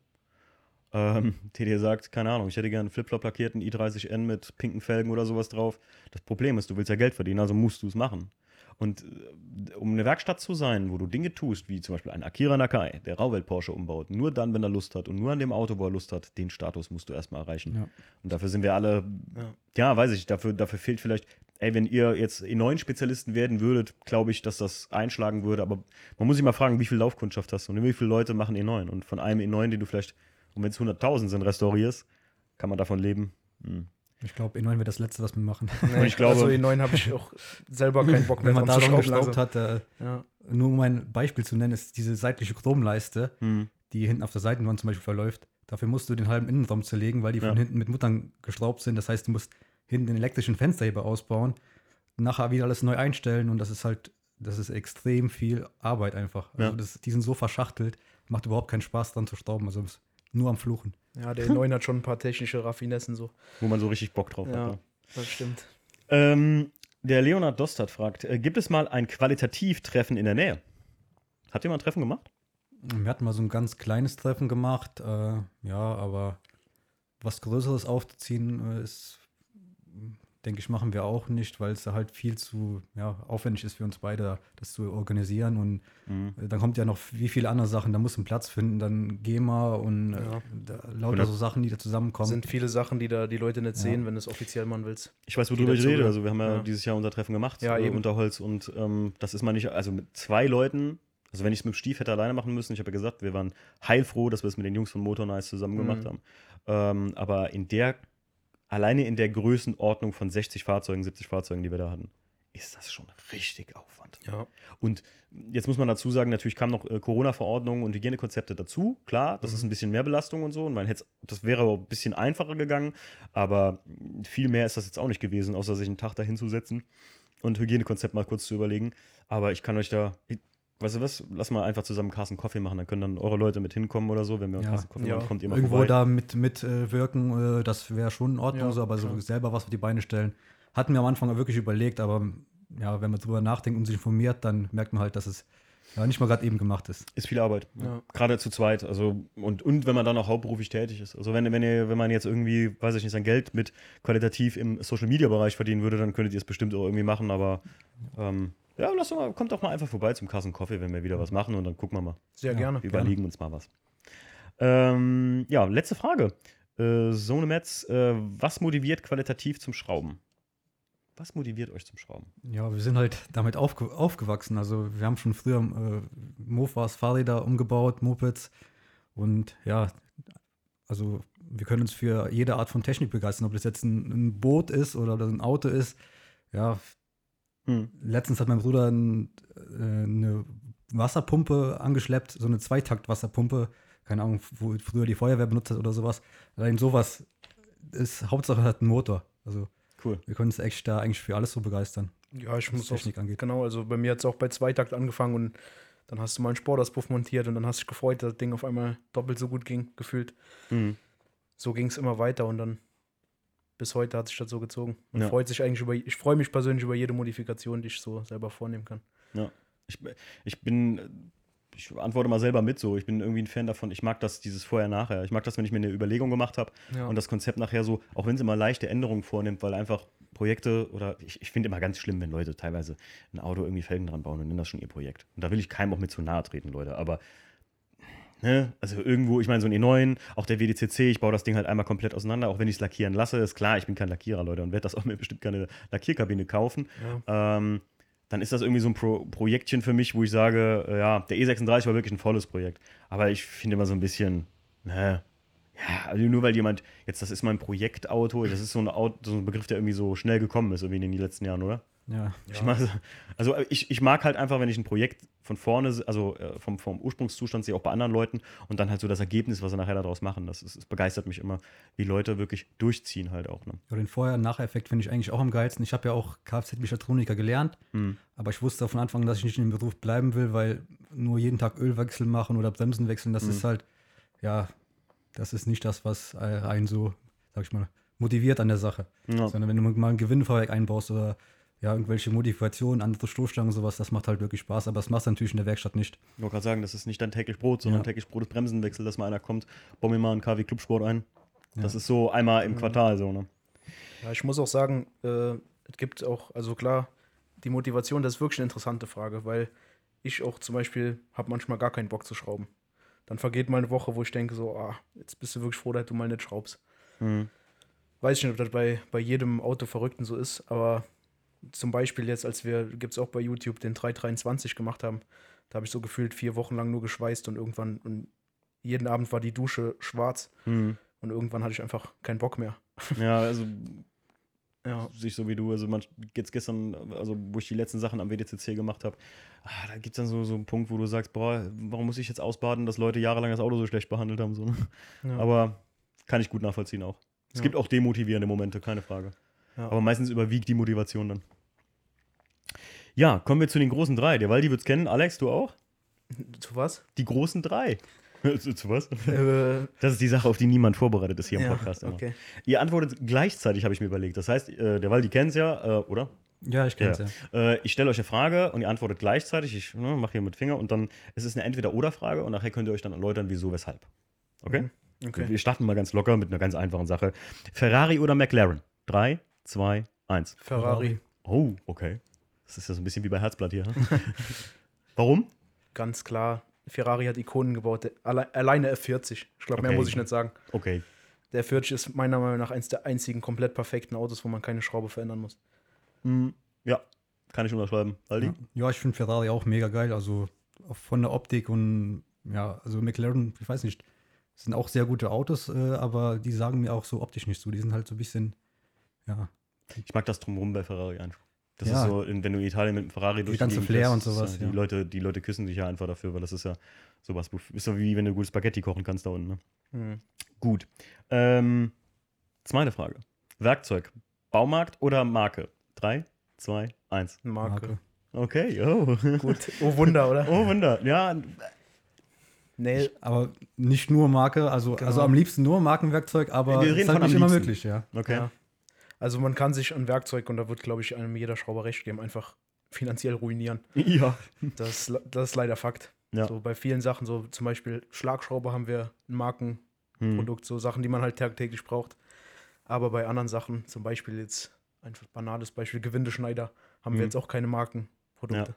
ähm, der dir sagt, keine Ahnung, ich hätte gerne einen Flipflop lackierten i30N mit pinken Felgen oder sowas drauf. Das Problem ist, du willst ja Geld verdienen, also musst du es machen. Und äh, um eine Werkstatt zu sein, wo du Dinge tust, wie zum Beispiel ein Akira Nakai, der Rauwelt Porsche umbaut, nur dann, wenn er Lust hat und nur an dem Auto, wo er Lust hat, den Status musst du erstmal erreichen. Ja. Und dafür sind wir alle Ja. ja, weiß ich, dafür, dafür fehlt vielleicht, ey, wenn ihr jetzt E9-Spezialisten werden würdet, glaube ich, dass das einschlagen würde, aber man muss sich mal fragen, wie viel Laufkundschaft hast du und wie viele Leute machen E9 und von einem E9, den du vielleicht, und wenn es 100.000 sind, restaurierst, kann man davon leben. Hm. Ich glaube, E9 wird das Letzte, was wir machen. Nee, ich glaube- also E9 habe ich auch selber keinen Bock mehr Wenn man da schon geschraubt hat, äh, Ja. nur um ein Beispiel zu nennen, ist diese seitliche Chromleiste, Hm. die hinten auf der Seitenwand zum Beispiel verläuft. Dafür musst du den halben Innenraum zerlegen, weil die Ja. von hinten mit Muttern geschraubt sind. Das heißt, du musst hinten den elektrischen Fensterheber ausbauen, nachher wieder alles neu einstellen und das ist halt, das ist extrem viel Arbeit einfach. Also Ja. das, die sind so verschachtelt, macht überhaupt keinen Spaß dran zu schrauben. Also ist nur am Fluchen. ja, der E9 hat schon ein paar technische Raffinessen so. Wo man so richtig Bock drauf Ja. hat. Ne? Das stimmt. Ähm, der Leonard Dostert fragt, äh, gibt es mal ein Qualitativ-Treffen in der Nähe? Habt ihr mal ein Treffen gemacht? Wir hatten mal so ein ganz kleines Treffen gemacht, äh, ja, aber was Größeres aufzuziehen äh, ist, denke ich, machen wir auch nicht, weil es da halt viel zu ja, aufwendig ist für uns beide, das zu organisieren. Und Mhm. äh, dann kommt ja noch wie viele andere Sachen, da muss ein Platz finden, dann GEMA und äh, Ja. da, lauter so Sachen, die da zusammenkommen. sind viele Sachen, die da die Leute nicht Ja. sehen, wenn du es offiziell machen willst. Ich weiß, worüber ich rede. Also wir haben ja, Ja. dieses Jahr unser Treffen gemacht Ja, äh, eben. unter Holz und ähm, das ist mal nicht, also mit zwei Leuten, Also wenn ich es mit dem Stief hätte alleine machen müssen, ich habe ja gesagt, wir waren heilfroh, dass wir es mit den Jungs von Motor Nice zusammen Mhm. gemacht haben. Ähm, aber in der, alleine in der Größenordnung von 60 Fahrzeugen, 70 Fahrzeugen, die wir da hatten, ist das schon richtig Aufwand. Ja. Und jetzt muss man dazu sagen, natürlich kamen noch äh, Corona-Verordnungen und Hygienekonzepte dazu. Klar, das ist ein bisschen mehr Belastung und so. Und man hätte, das wäre ein bisschen einfacher gegangen, aber viel mehr ist das jetzt auch nicht gewesen, außer sich einen Tag dahin zu setzen und Hygienekonzept mal kurz zu überlegen. Aber ich kann euch da, weißt du was, lass mal einfach zusammen Carsten Coffee machen, dann können dann eure Leute mit hinkommen oder so. Wenn wir Ja. Carsten Coffee Ja. machen, kommt ihr mal Irgendwo vorbei. da mit, mit äh, wirken, äh, das wäre schon in Ordnung, Ja, so, aber so klar. selber was auf die Beine stellen. Hatten wir am Anfang wirklich überlegt, aber ja, wenn man drüber nachdenkt und sich informiert, dann merkt man halt, dass es ja nicht mal gerade eben gemacht ist. Ist viel Arbeit. Ja. Gerade zu zweit. Also, und, und wenn man dann auch hauptberuflich tätig ist. Also wenn, wenn, ihr, wenn man jetzt irgendwie, weiß ich nicht, sein Geld mit qualitativ im Social Media Bereich verdienen würde, dann könntet ihr es bestimmt auch irgendwie machen, aber ähm, ja, doch mal, kommt doch mal einfach vorbei zum Kassen Coffee, wenn wir wieder was machen und dann gucken wir mal. Sehr Ja. gerne. Wir überlegen uns mal was. Ähm, ja, letzte Frage. Äh, Sone Metz, äh, was motiviert qualitativ zum Schrauben? Was motiviert euch zum Schrauben? Ja, wir sind halt damit aufge aufgewachsen. Also wir haben schon früher äh, Mofas, Fahrräder umgebaut, Mopeds. Und ja, also wir können uns für jede Art von Technik begeistern, ob das jetzt ein, ein Boot ist oder ein Auto ist. Ja, Hm. letztens hat mein Bruder ein, äh, eine Wasserpumpe angeschleppt, so eine Zweitakt-Wasserpumpe. Keine Ahnung, wo früher die Feuerwehr benutzt hat oder sowas. Allein sowas ist Hauptsache hat einen Motor. Also Cool. wir können uns echt da eigentlich für alles so begeistern. Ja, ich was muss auch, Technik angeht. genau, also bei mir hat es auch bei Zweitakt angefangen und dann hast du mal einen Sportauspuff montiert und dann hast du dich gefreut, dass das Ding auf einmal doppelt so gut ging, gefühlt. Mhm. So ging es immer weiter und dann bis heute hat sich das so gezogen. Man Ja. freut sich eigentlich über, ich freue mich persönlich über jede Modifikation, die ich so selber vornehmen kann. Ich, ich bin, ich antworte mal selber mit so. Ich bin irgendwie ein Fan davon. Ich mag das, dieses Vorher-Nachher. Ich mag das, wenn ich mir eine Überlegung gemacht habe Ja. und das Konzept nachher so, auch wenn es immer leichte Änderungen vornimmt, weil einfach Projekte oder ich, ich finde immer ganz schlimm, wenn Leute teilweise ein Auto irgendwie Felgen dran bauen und nennen das schon ihr Projekt. Und da will ich keinem auch mit zu nahe treten, Leute. Aber Ne? Also irgendwo, ich meine, so ein E9, auch der WDCC, ich baue das Ding halt einmal komplett auseinander, auch wenn ich es lackieren lasse, ist klar, ich bin kein Lackierer, Leute, und werde das auch mir bestimmt keine Lackierkabine kaufen. Ja. Ähm, dann ist das irgendwie so ein Pro Projektchen für mich, wo ich sage, äh, ja, der E36 war wirklich ein volles Projekt. Aber ich finde immer so ein bisschen, ne, ja, also nur weil jemand, jetzt das ist mein Projektauto, das ist so ein, Auto, so ein Begriff, der irgendwie so schnell gekommen ist, irgendwie in den letzten Jahren, oder? Ja, Ich mag, also ich, ich mag halt einfach, wenn ich ein Projekt von vorne, also äh, vom, vom Ursprungszustand sehe, auch bei anderen Leuten und dann halt so das Ergebnis, was sie nachher daraus machen. Das, ist, das begeistert mich immer, wie Leute wirklich durchziehen halt auch. Ne? Ja, den Vorher- und Nacheffekt finde ich eigentlich auch am geilsten. Ich habe ja auch Kfz-Mechatroniker gelernt, Mhm. aber ich wusste von Anfang an, dass ich nicht in dem Beruf bleiben will, weil nur jeden Tag Ölwechsel machen oder Bremsen wechseln, das Mhm. ist halt, ja, das ist nicht das, was äh, einen so, sag ich mal, motiviert an der Sache. Ja. Sondern wenn du mal ein Gewinnfahrwerk einbaust oder ja, irgendwelche Modifikationen, andere Stoßstangen, sowas, das macht halt wirklich Spaß, aber das machst du natürlich in der Werkstatt nicht. Ich wollte gerade sagen, das ist nicht dein täglich Brot, sondern Ja. täglich Brot ist Bremsenwechsel, dass mal einer kommt, bau mir mal einen KW Clubsport ein. Das ist so einmal im Quartal so, ne? Ja, ich muss auch sagen, äh, es gibt auch, also klar, die Motivation, das ist wirklich eine interessante Frage, weil ich auch zum Beispiel habe manchmal gar keinen Bock zu schrauben. Dann vergeht mal eine Woche, wo ich denke so, ah, jetzt bist du wirklich froh, dass du mal nicht schraubst. Mhm. Weiß ich nicht, ob das bei, bei jedem Autoverrückten so ist, aber zum Beispiel jetzt, als wir, gibt es auch bei YouTube, den 323 gemacht haben, da habe ich so gefühlt vier Wochen lang nur geschweißt und irgendwann, und jeden Abend war die Dusche schwarz Mhm. und irgendwann hatte ich einfach keinen Bock mehr. Ja, also Ja, sich so wie du, also man, jetzt gestern, also wo ich die letzten Sachen am WDCC gemacht habe, ah, da gibt es dann so, so einen Punkt, wo du sagst, boah, warum muss ich jetzt ausbaden, dass Leute jahrelang das Auto so schlecht behandelt haben. So. ne? ja. Aber kann ich gut nachvollziehen auch. Es Ja. gibt auch demotivierende Momente, keine Frage. Ja. Aber meistens überwiegt die Motivation dann. Ja, kommen wir zu den großen drei. Der Waldi wird es kennen. Alex, du auch? Zu was? Die großen drei. zu, zu was? äh, Das ist die Sache, auf die niemand vorbereitet ist hier im ja, Podcast. Immer. okay. Ihr antwortet gleichzeitig, habe ich mir überlegt. Das heißt, äh, der Waldi kennt es ja, äh, oder? Ja, ich kenn's ja. Äh, ich stelle euch eine Frage und ihr antwortet gleichzeitig. Ich ne, mache hier mit Finger und dann es ist eine Entweder-Oder-Frage und nachher könnt ihr euch dann erläutern, wieso, weshalb. Okay? Mhm. Okay. Wir starten mal ganz locker mit einer ganz einfachen Sache. Ferrari oder McLaren? Drei, zwei, eins. Ferrari, Oh, okay. Das ist ja so ein bisschen wie bei Herzblatt hier. hm? Warum? ganz klar. Ferrari hat Ikonen gebaut. Alle, alleine F40. Ich glaube, mehr Okay. muss ich nicht sagen. Okay. Der F40 ist meiner Meinung nach eines der einzigen komplett perfekten Autos, wo man keine Schraube verändern muss. Hm, ja, kann ich unterschreiben. Aldi? Ja, ja ich finde Ferrari auch mega geil. Also von der Optik und ja, also McLaren, ich weiß nicht, sind auch sehr gute Autos, äh, aber die sagen mir auch so optisch nicht so. Die sind halt so ein bisschen, ja, Ich mag das drumherum bei Ferrari einfach. Das Ja. ist so, wenn du in Italien mit einem Ferrari durch ganze Gegend Flair und sowas, ist ja, Die, ja. Leute, die Leute küssen sich ja einfach dafür, weil das ist ja sowas. Ist so wie wenn du gut Spaghetti kochen kannst da unten. Ne? Hm. Gut. Ähm, zweite Frage. Werkzeug. Baumarkt oder Marke? Drei, zwei, eins. Marke. Marke. Okay, oh. Gut. Oh Wunder, oder? Oh, Wunder. Ja, Nee, Aber nicht nur Marke, also, Genau. also am liebsten nur Markenwerkzeug, aber Wir es reden ist halt nicht immer liebsten. möglich, ja. okay. Ja. Also man kann sich ein Werkzeug, und da wird, glaube ich, einem jeder Schrauber recht geben, einfach finanziell ruinieren. Ja. Das, ist- das ist leider Fakt. Ja. So bei vielen Sachen, so zum Beispiel Schlagschrauber haben wir ein Markenprodukt, Hm. so Sachen, die man halt tagtäglich braucht. Aber bei anderen Sachen, zum Beispiel jetzt einfach banales Beispiel, Gewindeschneider, haben Mhm. wir jetzt auch keine Markenprodukte.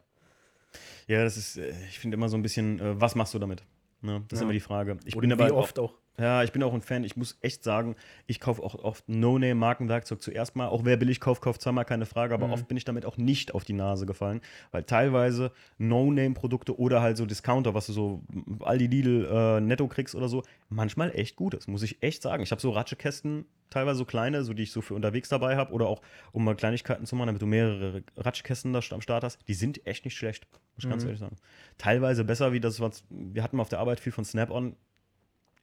Ja, das ist, äh, ich finde immer so ein bisschen, äh, was machst du damit? Ne? Das ist Ja. immer die Frage. Ich Und bin wie aber oft auch. Ja, ich bin auch ein Fan. Ich muss echt sagen, ich kaufe auch oft No-Name-Markenwerkzeug zuerst mal. Auch wer billig kauft, kauft zweimal, keine Frage. Aber Mhm. oft bin ich damit auch nicht auf die Nase gefallen. Weil teilweise No-Name-Produkte oder halt so Discounter, was du so Aldi Lidl äh, netto kriegst oder so, manchmal echt gut ist, muss ich echt sagen. Ich habe so Ratschekästen, teilweise so kleine, so die ich so für unterwegs dabei habe. Oder auch, um mal Kleinigkeiten zu machen, damit du mehrere Ratschkästen da am Start hast. Die sind echt nicht schlecht, muss ich ganz Mhm. ehrlich sagen. Teilweise besser, wie das, was wir hatten auf der Arbeit viel von Snap-on.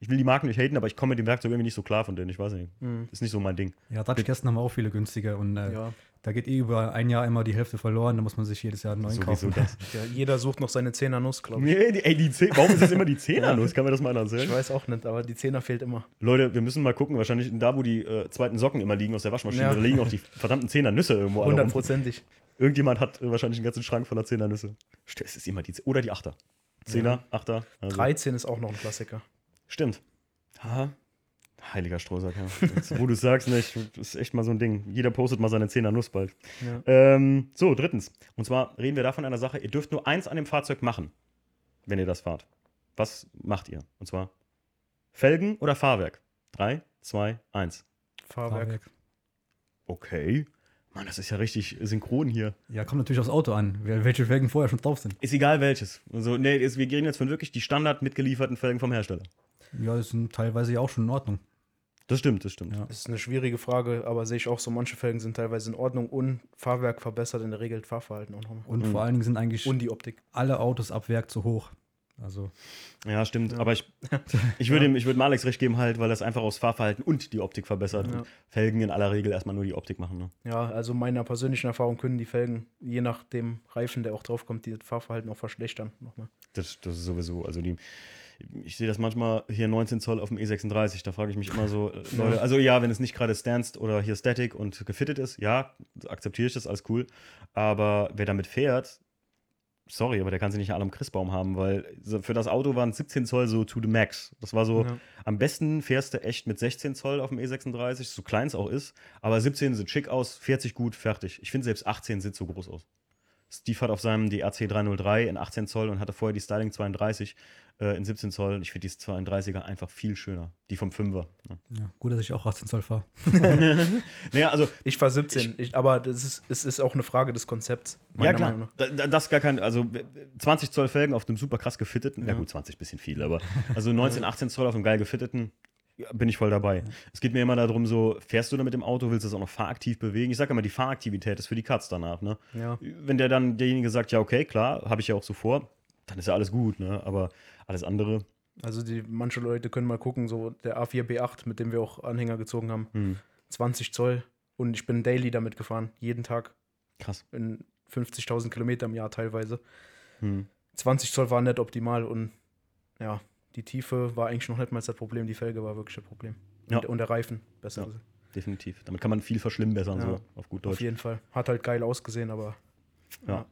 Ich will die Marken nicht haten, aber ich komme mit dem Werkzeug irgendwie nicht so klar von denen. Ich weiß nicht. Mhm. Ist nicht so mein Ding. Ja, Touchkästen haben auch viele günstige und äh, Ja. da geht eh über ein Jahr immer die Hälfte verloren, da muss man sich jedes Jahr einen neuen Sowieso kaufen. das. ja. Jeder sucht noch seine Zehner Nuss, glaube ich. Nee, die, ey, die Zeh warum ist es immer die Zehnernuss? Kann mir das mal einer Ich erzählen? weiß auch nicht, aber die Zehner fehlt immer. Leute, wir müssen mal gucken. Wahrscheinlich da, wo die äh, zweiten Socken immer liegen aus der Waschmaschine, Ja. da liegen auch die verdammten Zehnernüsse irgendwo. alle rum. Hundertprozentig. Irgendjemand hat äh, wahrscheinlich einen ganzen Schrank voller Zehnernüsse. Stimmt, Es ist immer die Ze- Oder die Achter. Zehner, Achter. Also. 13 ist auch noch ein Klassiker. Stimmt. Ha. Heiliger Strohsack, ja. Jetzt, wo du es sagst, ne, ich, das ist echt mal so ein Ding. Jeder postet mal seine Zehner Nuss bald. Ja. Ähm, so, drittens. Und zwar reden wir da von einer Sache, ihr dürft nur eins an dem Fahrzeug machen, wenn ihr das fahrt. Was macht ihr? Und zwar Felgen oder Fahrwerk? Drei, zwei, eins. Fahrwerk. Fahrwerk. Okay. Mann, das ist ja richtig synchron hier. Ja, kommt natürlich aufs Auto an, welche Felgen vorher schon drauf sind. Ist egal welches. Also, nee, ist, wir gehen jetzt von wirklich die Standard mitgelieferten Felgen vom Hersteller. Ja, das sind teilweise ja auch schon in Ordnung. Das stimmt, das stimmt. Ja. Das ist eine schwierige Frage, aber sehe ich auch so, manche Felgen sind teilweise in Ordnung und Fahrwerk verbessert in der Regel das Fahrverhalten auch nochmal. Und Mhm. vor allen Dingen sind eigentlich Und die Optik. alle Autos ab Werk zu hoch. Also, Ja, stimmt. Ja. Aber ich, ich würde ihm, ich würde Alex recht geben, halt, weil das einfach aus Fahrverhalten und die Optik verbessert. Ja. Und Felgen in aller Regel erstmal nur die Optik machen. Ne? Ja, also meiner persönlichen Erfahrung können die Felgen, je nach dem Reifen, der auch draufkommt, die das Fahrverhalten auch verschlechtern. Nochmal. Das, das ist sowieso, also die, ich sehe das manchmal hier 19 Zoll auf dem E36, da frage ich mich immer so, äh, Leute, also ja, wenn es nicht gerade Stanced oder hier Static und gefittet ist, ja, akzeptiere ich das, alles cool, aber wer damit fährt, sorry, aber der kann sie nicht alle am Christbaum haben, weil für das Auto waren 17 Zoll so to the max. Das war so, Ja. am besten fährst du echt mit 16 Zoll auf dem E36, so klein es auch ist, aber 17 sieht schick aus, 40 gut, fertig. Ich finde selbst 18 sieht so groß aus. Steve hat auf seinem DRC 303 in 18 Zoll und hatte vorher die Styling 32 äh, in 17 Zoll. Und ich finde die 32er einfach viel schöner. Die vom 5er. Ne? ja, gut, dass ich auch 18 Zoll fahre. naja, also, Ich war 17, ich, aber das ist, es ist auch eine Frage des Konzepts. meiner ja klar. Das ist gar kein, also 20 Zoll Felgen auf dem super krass gefitteten, ja, Ja. gut, 20 bisschen viel, aber also 19, 18 Zoll auf dem geil gefitteten, bin ich voll dabei. Es geht mir immer darum, so, fährst du da mit dem Auto, willst du es auch noch fahraktiv bewegen? Ich sage immer, die Fahraktivität ist für die Katz danach, ne? Ja. Wenn der dann derjenige sagt, ja, okay, klar, habe ich ja auch so vor, dann ist ja alles gut, ne? Aber alles andere, Also die, manche Leute können mal gucken, so der A4 B8, mit dem wir auch Anhänger gezogen haben, hm, 20 Zoll und ich bin daily damit gefahren, jeden Tag krass. in 50.000 Kilometer im Jahr teilweise. Hm. 20 Zoll war nicht optimal und ja, die Tiefe war eigentlich noch nicht mal das Problem, die Felge war wirklich das Problem. Ja. Und, und der Reifen, besser Ja. Definitiv. Damit kann man viel verschlimmbessern, Ja. so auf gut Auf Deutsch. jeden Fall. Hat halt geil ausgesehen, aber Ja.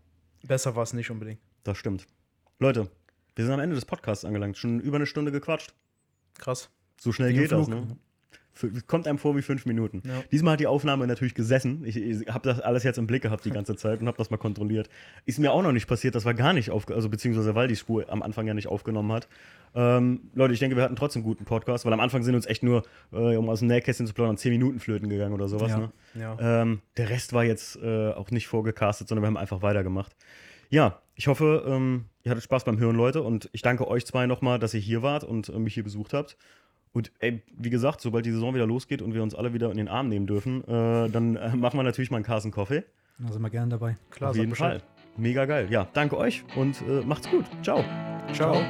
besser war es nicht unbedingt. Das stimmt. Leute, wir sind am Ende des Podcasts angelangt. Schon über eine Stunde gequatscht. Krass. So schnell Wie geht das, ne? Kommt einem vor wie fünf Minuten. Ja. Diesmal hat die Aufnahme natürlich gesessen. Ich, ich habe das alles jetzt im Blick gehabt die ganze Zeit und habe das mal kontrolliert. Ist mir auch noch nicht passiert, dass wir gar nicht auf, also beziehungsweise weil die Spur am Anfang ja nicht aufgenommen hat. Ähm, Leute, ich denke, wir hatten trotzdem einen guten Podcast, weil am Anfang sind uns echt nur, äh, um aus dem Nähkästchen zu plaudern, zehn Minuten flöten gegangen oder sowas. Ja. Ne? Ja. Ähm, der Rest war jetzt äh, auch nicht vorgecastet, sondern wir haben einfach weitergemacht. Ja, ich hoffe, ähm, ihr hattet Spaß beim Hören, Leute. Und ich danke euch zwei nochmal, dass ihr hier wart und äh, mich hier besucht habt. Und ey, wie gesagt, sobald die Saison wieder losgeht und wir uns alle wieder in den Arm nehmen dürfen, äh, dann äh, machen wir natürlich mal einen Carson Coffee. Da sind wir gerne dabei. Klar, Auf jeden. Fall. Mega geil. Ja, danke euch und äh, macht's gut. Ciao. Ciao.